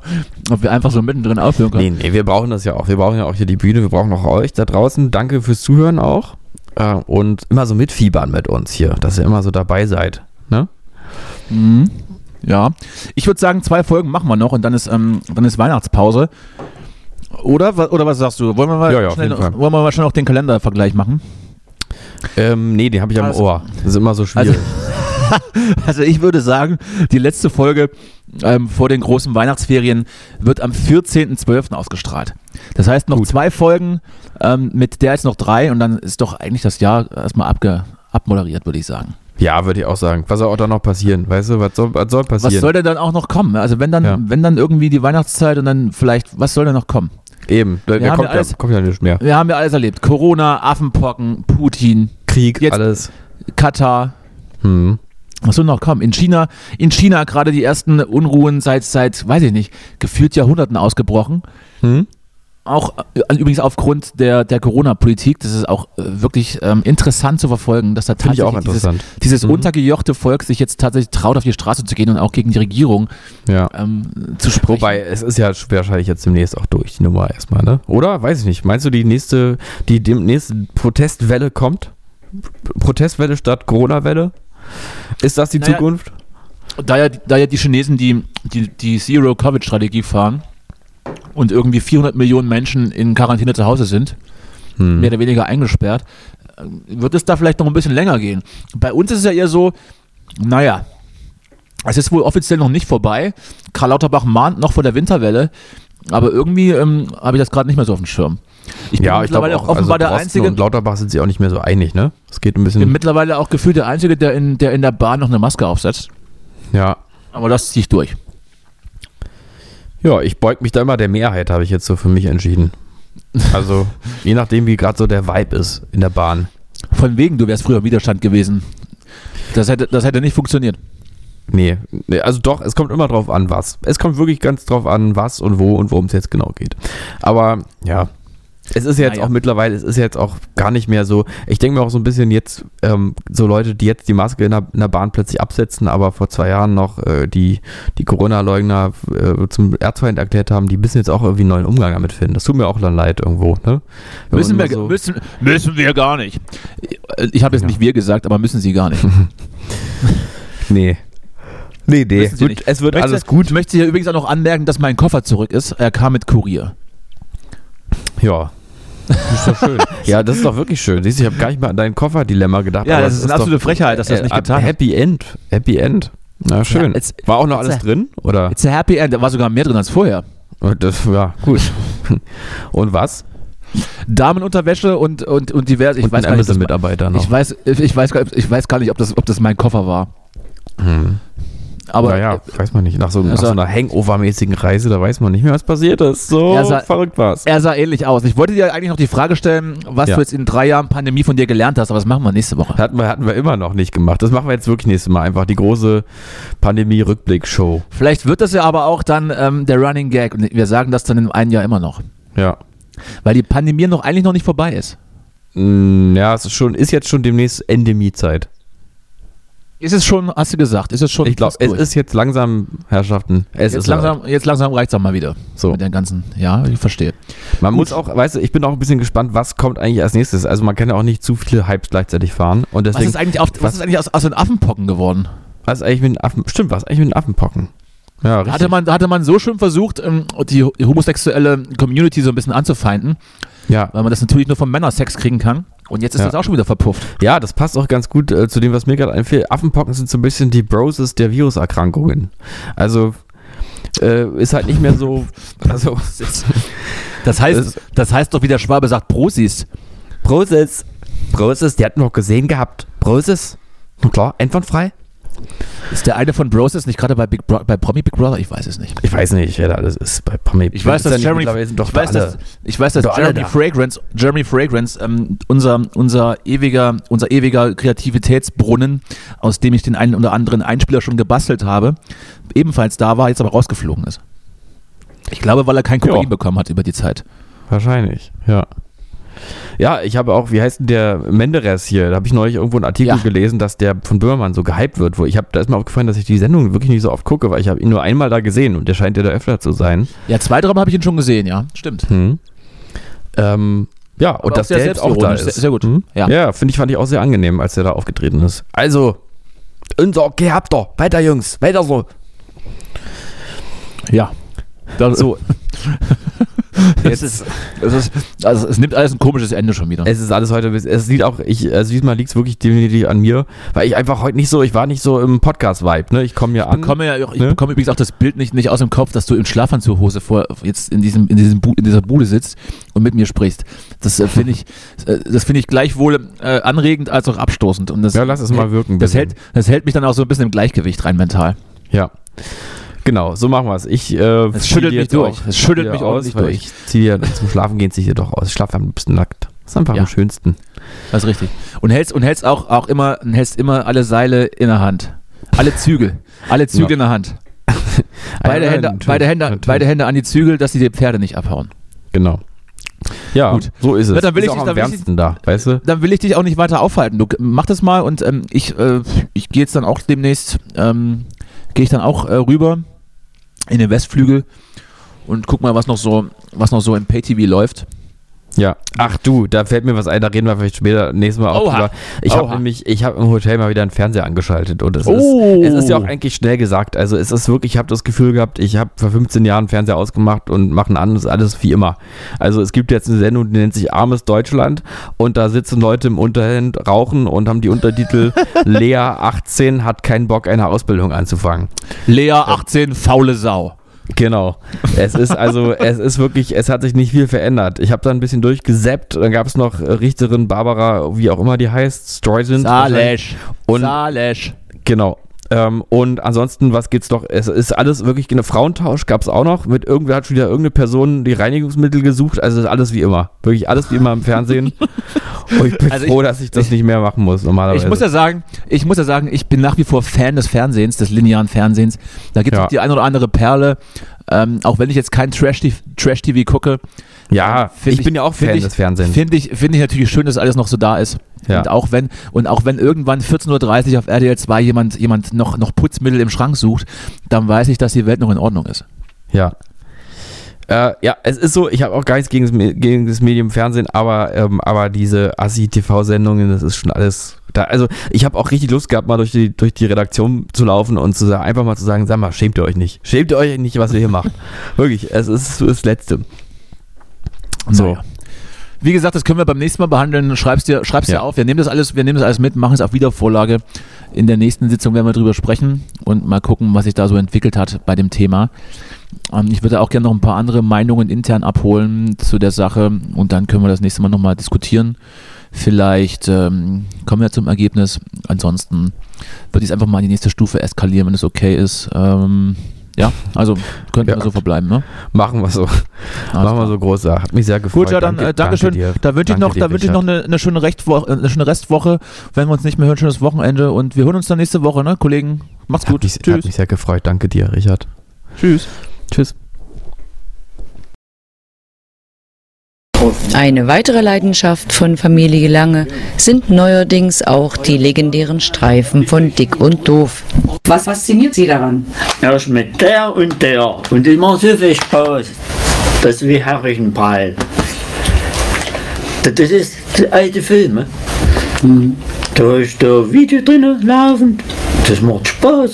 ob wir einfach so mittendrin aufhören können. Nee, nee, wir brauchen das ja auch. Wir brauchen ja auch hier die Bühne, wir brauchen auch euch da draußen. Danke fürs Zuhören auch. Äh, und immer so mitfiebern mit uns hier, dass ihr immer so dabei seid. Ne? Mhm. Ja. Ich würde sagen, zwei Folgen machen wir noch und dann ist, ähm, dann ist Weihnachtspause. Oder, oder was sagst du? Wollen wir mal, Ja, ja, schnell, wollen wir mal schnell noch den Kalendervergleich machen? Ähm, nee, den habe ich am Also- Ohr. Das ist immer so schwierig. Also ich würde sagen, die letzte Folge ähm, vor den großen Weihnachtsferien wird am 14.12. ausgestrahlt. Das heißt noch Gut. zwei Folgen, ähm, mit der jetzt noch drei und dann ist doch eigentlich das Jahr erstmal abge abmoderiert, würde ich sagen. Ja, würde ich auch sagen. Was soll auch da noch passieren? Weißt du, was soll, was soll passieren? Was soll denn dann auch noch kommen? Also wenn dann, Ja. wenn dann irgendwie die Weihnachtszeit und dann vielleicht, was soll denn noch kommen? Eben, da, da kommt, ja alles- kommt ja nicht mehr. Wir haben ja alles erlebt. Corona, Affenpocken, Putin, Krieg, Jetzt- alles. Katar. Hm. Was soll noch kommen? In China, in China gerade die ersten Unruhen seit, seit, weiß ich nicht, gefühlt Jahrhunderten ausgebrochen. Hm? Auch äh, übrigens aufgrund der, der Corona-Politik, das ist auch äh, wirklich ähm, interessant zu verfolgen, dass da tatsächlich dieses, dieses Mhm. untergejochte Volk sich jetzt tatsächlich traut, auf die Straße zu gehen und auch gegen die Regierung Ja. ähm, zu sprechen. Wobei, es ist ja wahrscheinlich jetzt demnächst auch durch, die Nummer erstmal, ne? Oder? Weiß ich nicht. Meinst du, die nächste, die demnächst Protestwelle kommt? Protestwelle statt Corona-Welle? Ist das die Naja, Zukunft? da ja, da ja die Chinesen die, die, die Zero-Covid-Strategie fahren und irgendwie 400 Millionen Menschen in Quarantäne zu Hause sind, Hm. mehr oder weniger eingesperrt, äh, wird es da vielleicht noch ein bisschen länger gehen. Bei uns ist es ja eher so, naja, es ist wohl offiziell noch nicht vorbei. Karl Lauterbach mahnt noch vor der Winterwelle, aber irgendwie ähm, habe ich das gerade nicht mehr so auf dem Schirm. Ich bin Ja, ich glaube auch, auch offenbar also der Einzige, und Lauterbach sind sich auch nicht mehr so einig, ne? Es geht ein bin bisschen, mittlerweile auch gefühlt der Einzige, der in, der in der Bahn noch eine Maske aufsetzt. ja. Aber das ziehe ich durch. Ja, ich beug mich da immer der Mehrheit, habe ich jetzt so für mich entschieden. Also, je nachdem, wie gerade so der Vibe ist in der Bahn. Von wegen, du wärst früher im Widerstand gewesen. Das hätte, das hätte nicht funktioniert. Nee, nee, also doch, es kommt immer drauf an, was. Es kommt wirklich ganz drauf an, was und wo und worum es jetzt genau geht. Aber ja, es ist jetzt Naja. auch mittlerweile, es ist jetzt auch gar nicht mehr so. Ich denke mir auch so ein bisschen jetzt, ähm, so Leute, die jetzt die Maske in der, in der Bahn plötzlich absetzen, aber vor zwei Jahren noch äh, die, die Corona-Leugner äh, zum Erzfeind erklärt haben, die müssen jetzt auch irgendwie einen neuen Umgang damit finden. Das tut mir auch dann leid irgendwo. Ne? Müssen wir, so- müssen, müssen wir gar nicht. Ich habe jetzt Ja. nicht wir gesagt, aber müssen sie gar nicht. Nee. Nee, nee. Gut, es wird Möchte- alles gut. Ich möchte hier übrigens auch noch anmerken, dass mein Koffer zurück ist. Er kam mit Kurier. Ja. Ist doch schön. ja, das ist doch wirklich schön. Siehst du, ich habe gar nicht mal an dein Koffer-Dilemma gedacht. Ja, das es ist eine absolute Frechheit, dass das nicht getan hat. Happy End. Happy End. Na, schön. Ja, it's- War auch noch alles a- drin? Oder? It's a happy end. Da war sogar mehr drin als vorher. Das, ja, gut. Und was? Damenunterwäsche und, und, und divers. Ich Und weiß ein das- Amazon-Mitarbeiter noch. ich weiß, ich, weiß, gar- ich weiß gar nicht, ob das, ob das mein Koffer war. Hm. Aber naja, weiß man nicht. Nach so, nach Also- so einer Hangover-mäßigen Reise, da weiß man nicht mehr, was passiert ist. So Er sah- verrückt war's. er sah ähnlich aus. Ich wollte dir eigentlich noch die Frage stellen, was Ja. du jetzt in drei Jahren Pandemie von dir gelernt hast, aber das machen wir nächste Woche. Hatten wir, hatten wir immer noch nicht gemacht. Das machen wir jetzt wirklich nächstes Mal. Einfach die große Pandemie-Rückblick-Show. Vielleicht wird das ja aber auch dann ähm, der Running Gag und wir sagen das dann in einem Jahr immer noch. Ja. Weil die Pandemie noch eigentlich noch nicht vorbei ist. Mm, Ja, es ist schon, ist jetzt schon demnächst Endemiezeit. Ist es schon, hast du gesagt, ist es schon Ich glaube, es ist jetzt langsam, Herrschaften, es jetzt ist langsam, jetzt langsam reicht es auch mal wieder. So. Mit der ganzen, ja, ich verstehe. Man Gut. muss auch, weißt du, ich bin auch ein bisschen gespannt, was kommt eigentlich als nächstes. Also man kann ja auch nicht zu viele Hypes gleichzeitig fahren. Und Was deswegen, ist eigentlich, auf, was was- ist eigentlich aus, aus den Affenpocken geworden? was ist eigentlich mit den Affen, stimmt, was ist eigentlich mit den Affenpocken? Ja, richtig. Hatte man, hatte man so schön versucht, ähm, die homosexuelle Community so ein bisschen anzufeinden, ja. weil man das natürlich nur von Männern Sex kriegen kann. Und jetzt ist Ja. das auch schon wieder verpufft. ja, das passt auch ganz gut äh, zu dem, was mir gerade einfällt. Affenpocken sind so ein bisschen die Broses der Viruserkrankungen. Also äh, ist halt nicht mehr so, also Das heißt, das heißt doch, wie der Schwabe sagt, Prosis. Broses, Broses, die hatten wir auch gesehen gehabt. Broses, na klar, einwandfrei. Ist der eine von Broses nicht gerade bei, Big Bro bei Promi Big Brother? Ich weiß es nicht. Ich weiß nicht, wer da alles ist bei Pommy. Ich weiß, dass Jeremy, ich weiß, dass, ich weiß, dass Jeremy da. Fragrance, Jeremy Fragrance ähm, unser, unser, ewiger, unser ewiger Kreativitätsbrunnen, aus dem ich den einen oder anderen Einspieler schon gebastelt habe, ebenfalls da war, jetzt aber rausgeflogen ist. Ich glaube, weil er kein Kokain bekommen hat über die Zeit. Wahrscheinlich, ja. Ja, ich habe auch, wie heißt denn der Menderes hier? Da habe ich neulich irgendwo einen Artikel Ja. gelesen, dass der von Böhmermann so gehypt wird. Wo ich habe, da ist mir aufgefallen, dass ich die Sendung wirklich nicht so oft gucke, weil ich habe ihn nur einmal da gesehen und der scheint ja da öfter zu sein. Ja, zwei, dreimal habe ich ihn schon gesehen, ja. Stimmt. Hm. Ähm, ja, Aber und dass der jetzt auch da ist. sehr- sehr gut. Hm? Ja. Ja, finde ich, fand ich auch sehr angenehm, als der da aufgetreten ist. Also, unser Gehabter. Weiter, Jungs. Weiter so. Ja. Da, So. Es, ist, es, ist, also es nimmt alles ein komisches Ende schon wieder. Es ist alles heute, es sieht auch, ich, also diesmal liegt es wirklich definitiv an mir, weil ich einfach heute nicht so, ich war nicht so im Podcast-Vibe, ne? Ich komme ja Ich an. bekomme, ja auch, ich Ne? bekomme übrigens auch das Bild nicht, nicht aus dem Kopf, dass du in Schlafanzughose vor jetzt in diesem in diesem Bu in dieser Bude sitzt und mit mir sprichst. Das äh, finde ich äh, das finde ich gleichwohl äh, anregend als auch abstoßend und das Ja, lass es mal wirken, Das hält das hält mich dann auch so ein bisschen im Gleichgewicht rein mental. Ja. Genau, so machen wir es. Ich, äh, Es schüttelt mich durch. Es schüttelt mich aus, ordentlich weil durch. Ich ziehe ja zum Schlafen gehen, ziehe ich doch aus. Ich schlafe am liebsten nackt. Das ist einfach Ja. am schönsten. Das ist richtig. Und hältst und hältst auch auch immer hältst immer alle Seile in der Hand. Alle Zügel, alle Zügel Ja. in der Hand. Beide Hände, natürlich, beide Hände, beide Hände an die Zügel, dass die die Pferde nicht abhauen. Genau. Ja, Gut. so ist es. Dann will ist ich auch dich- dann will ich da, weißt du? dann will ich dich auch nicht weiter aufhalten. Du mach das mal und ähm, ich, äh, ich gehe jetzt dann auch demnächst, ähm, gehe ich dann auch äh, rüber in den Westflügel und guck mal, was noch so, was noch so im Pay-TV läuft. Ja. Ach du, da fällt mir was ein, da reden wir vielleicht später nächstes Mal auch Oha. drüber. Ich habe nämlich, ich habe im Hotel mal wieder einen Fernseher angeschaltet und es, Oh. ist, es ist ja auch eigentlich schnell gesagt. Also es ist wirklich, ich habe das Gefühl gehabt, ich habe vor 15 Jahren einen Fernseher ausgemacht und machen an, ist alles wie immer. Also es gibt jetzt eine Sendung, die nennt sich Armes Deutschland und da sitzen Leute im Unterhemd, rauchen und haben die Untertitel Lea 18 hat keinen Bock, eine Ausbildung anzufangen. Lea 18, faule Sau. Genau. Es ist also, es ist wirklich, es hat sich nicht viel verändert. Ich habe da ein bisschen durchgesappt. Dann gab es noch äh, Richterin Barbara, wie auch immer die heißt, Streusand. Salesch. Und- Salesch. Genau. Ähm, und ansonsten, was geht's noch? Es ist alles wirklich, eine Frauentausch gab es auch noch. Mit irgendwer hat schon wieder irgendeine Person die Reinigungsmittel gesucht. Also es ist alles wie immer. Wirklich alles wie immer im Fernsehen. und ich bin Also ich- froh, dass ich das nicht mehr machen muss normalerweise. Ich muss ja sagen, ich muss ja sagen, ich bin nach wie vor Fan des Fernsehens, des linearen Fernsehens. Da gibt es Ja. die eine oder andere Perle. Ähm, auch wenn ich jetzt kein Trash-TV Trash gucke, ja, find ich, bin ja auch find Fan ich- des Fernsehens. Finde ich, finde ich natürlich schön, dass alles noch so da ist. Ja. Und auch wenn, und auch wenn irgendwann 14.30 Uhr auf RTL 2 jemand, jemand noch, noch Putzmittel im Schrank sucht, dann weiß ich, dass die Welt noch in Ordnung ist. Ja. Äh, ja, es ist so, ich habe auch gar nichts gegen das, gegen das Medium Fernsehen, aber, ähm, aber diese Assi-TV-Sendungen, das ist schon alles. Da, also ich habe auch richtig Lust gehabt, mal durch die, durch die Redaktion zu laufen und zu sagen, einfach mal zu sagen, sag mal, schämt ihr euch nicht. Schämt ihr euch nicht, was ihr hier macht. Wirklich, es ist das Letzte. So. Naja. Wie gesagt, das können wir beim nächsten Mal behandeln. Schreib's dir, schreib's Ja. dir auf. Wir nehmen das alles, wir nehmen das alles mit, machen es auf Wiedervorlage. In der nächsten Sitzung werden wir drüber sprechen und mal gucken, was sich da so entwickelt hat bei dem Thema. Ähm, ich würde auch gerne noch ein paar andere Meinungen intern abholen zu der Sache und dann können wir das nächste Mal nochmal diskutieren. Vielleicht ähm, kommen wir zum Ergebnis. Ansonsten würde ich es einfach mal in die nächste Stufe eskalieren, wenn es okay ist. Ähm, ja, also könnten Ja. wir so verbleiben, ne? Machen wir so. Alles Machen wir so groß. Hat mich sehr gefreut. Gut, ja, dann Danke- äh, Dankeschön. danke. Da wünsche ich noch, dir, da wünsche ich noch eine, eine schöne Rechtwoche, eine schöne Restwoche. Wenn wir uns nicht mehr hören, schönes Wochenende und wir hören uns dann nächste Woche, ne, Kollegen? Macht's Hat gut. mich, hat Tschüss. mich sehr gefreut. Danke dir, Richard. Tschüss. Tschüss. Eine weitere Leidenschaft von Familie Lange sind neuerdings auch die legendären Streifen von Dick und Doof. Was fasziniert Sie daran? Er ist mit der und der und immer so viel Spaß. Das ist wie Herrichenball. Das das ist die alte Filme. Da ist der Video drin laufend. Das macht Spaß.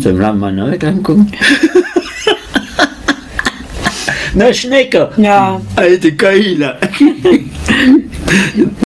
Sollen wir mal heute angucken? Na Schnecke, Ja, alte Keule.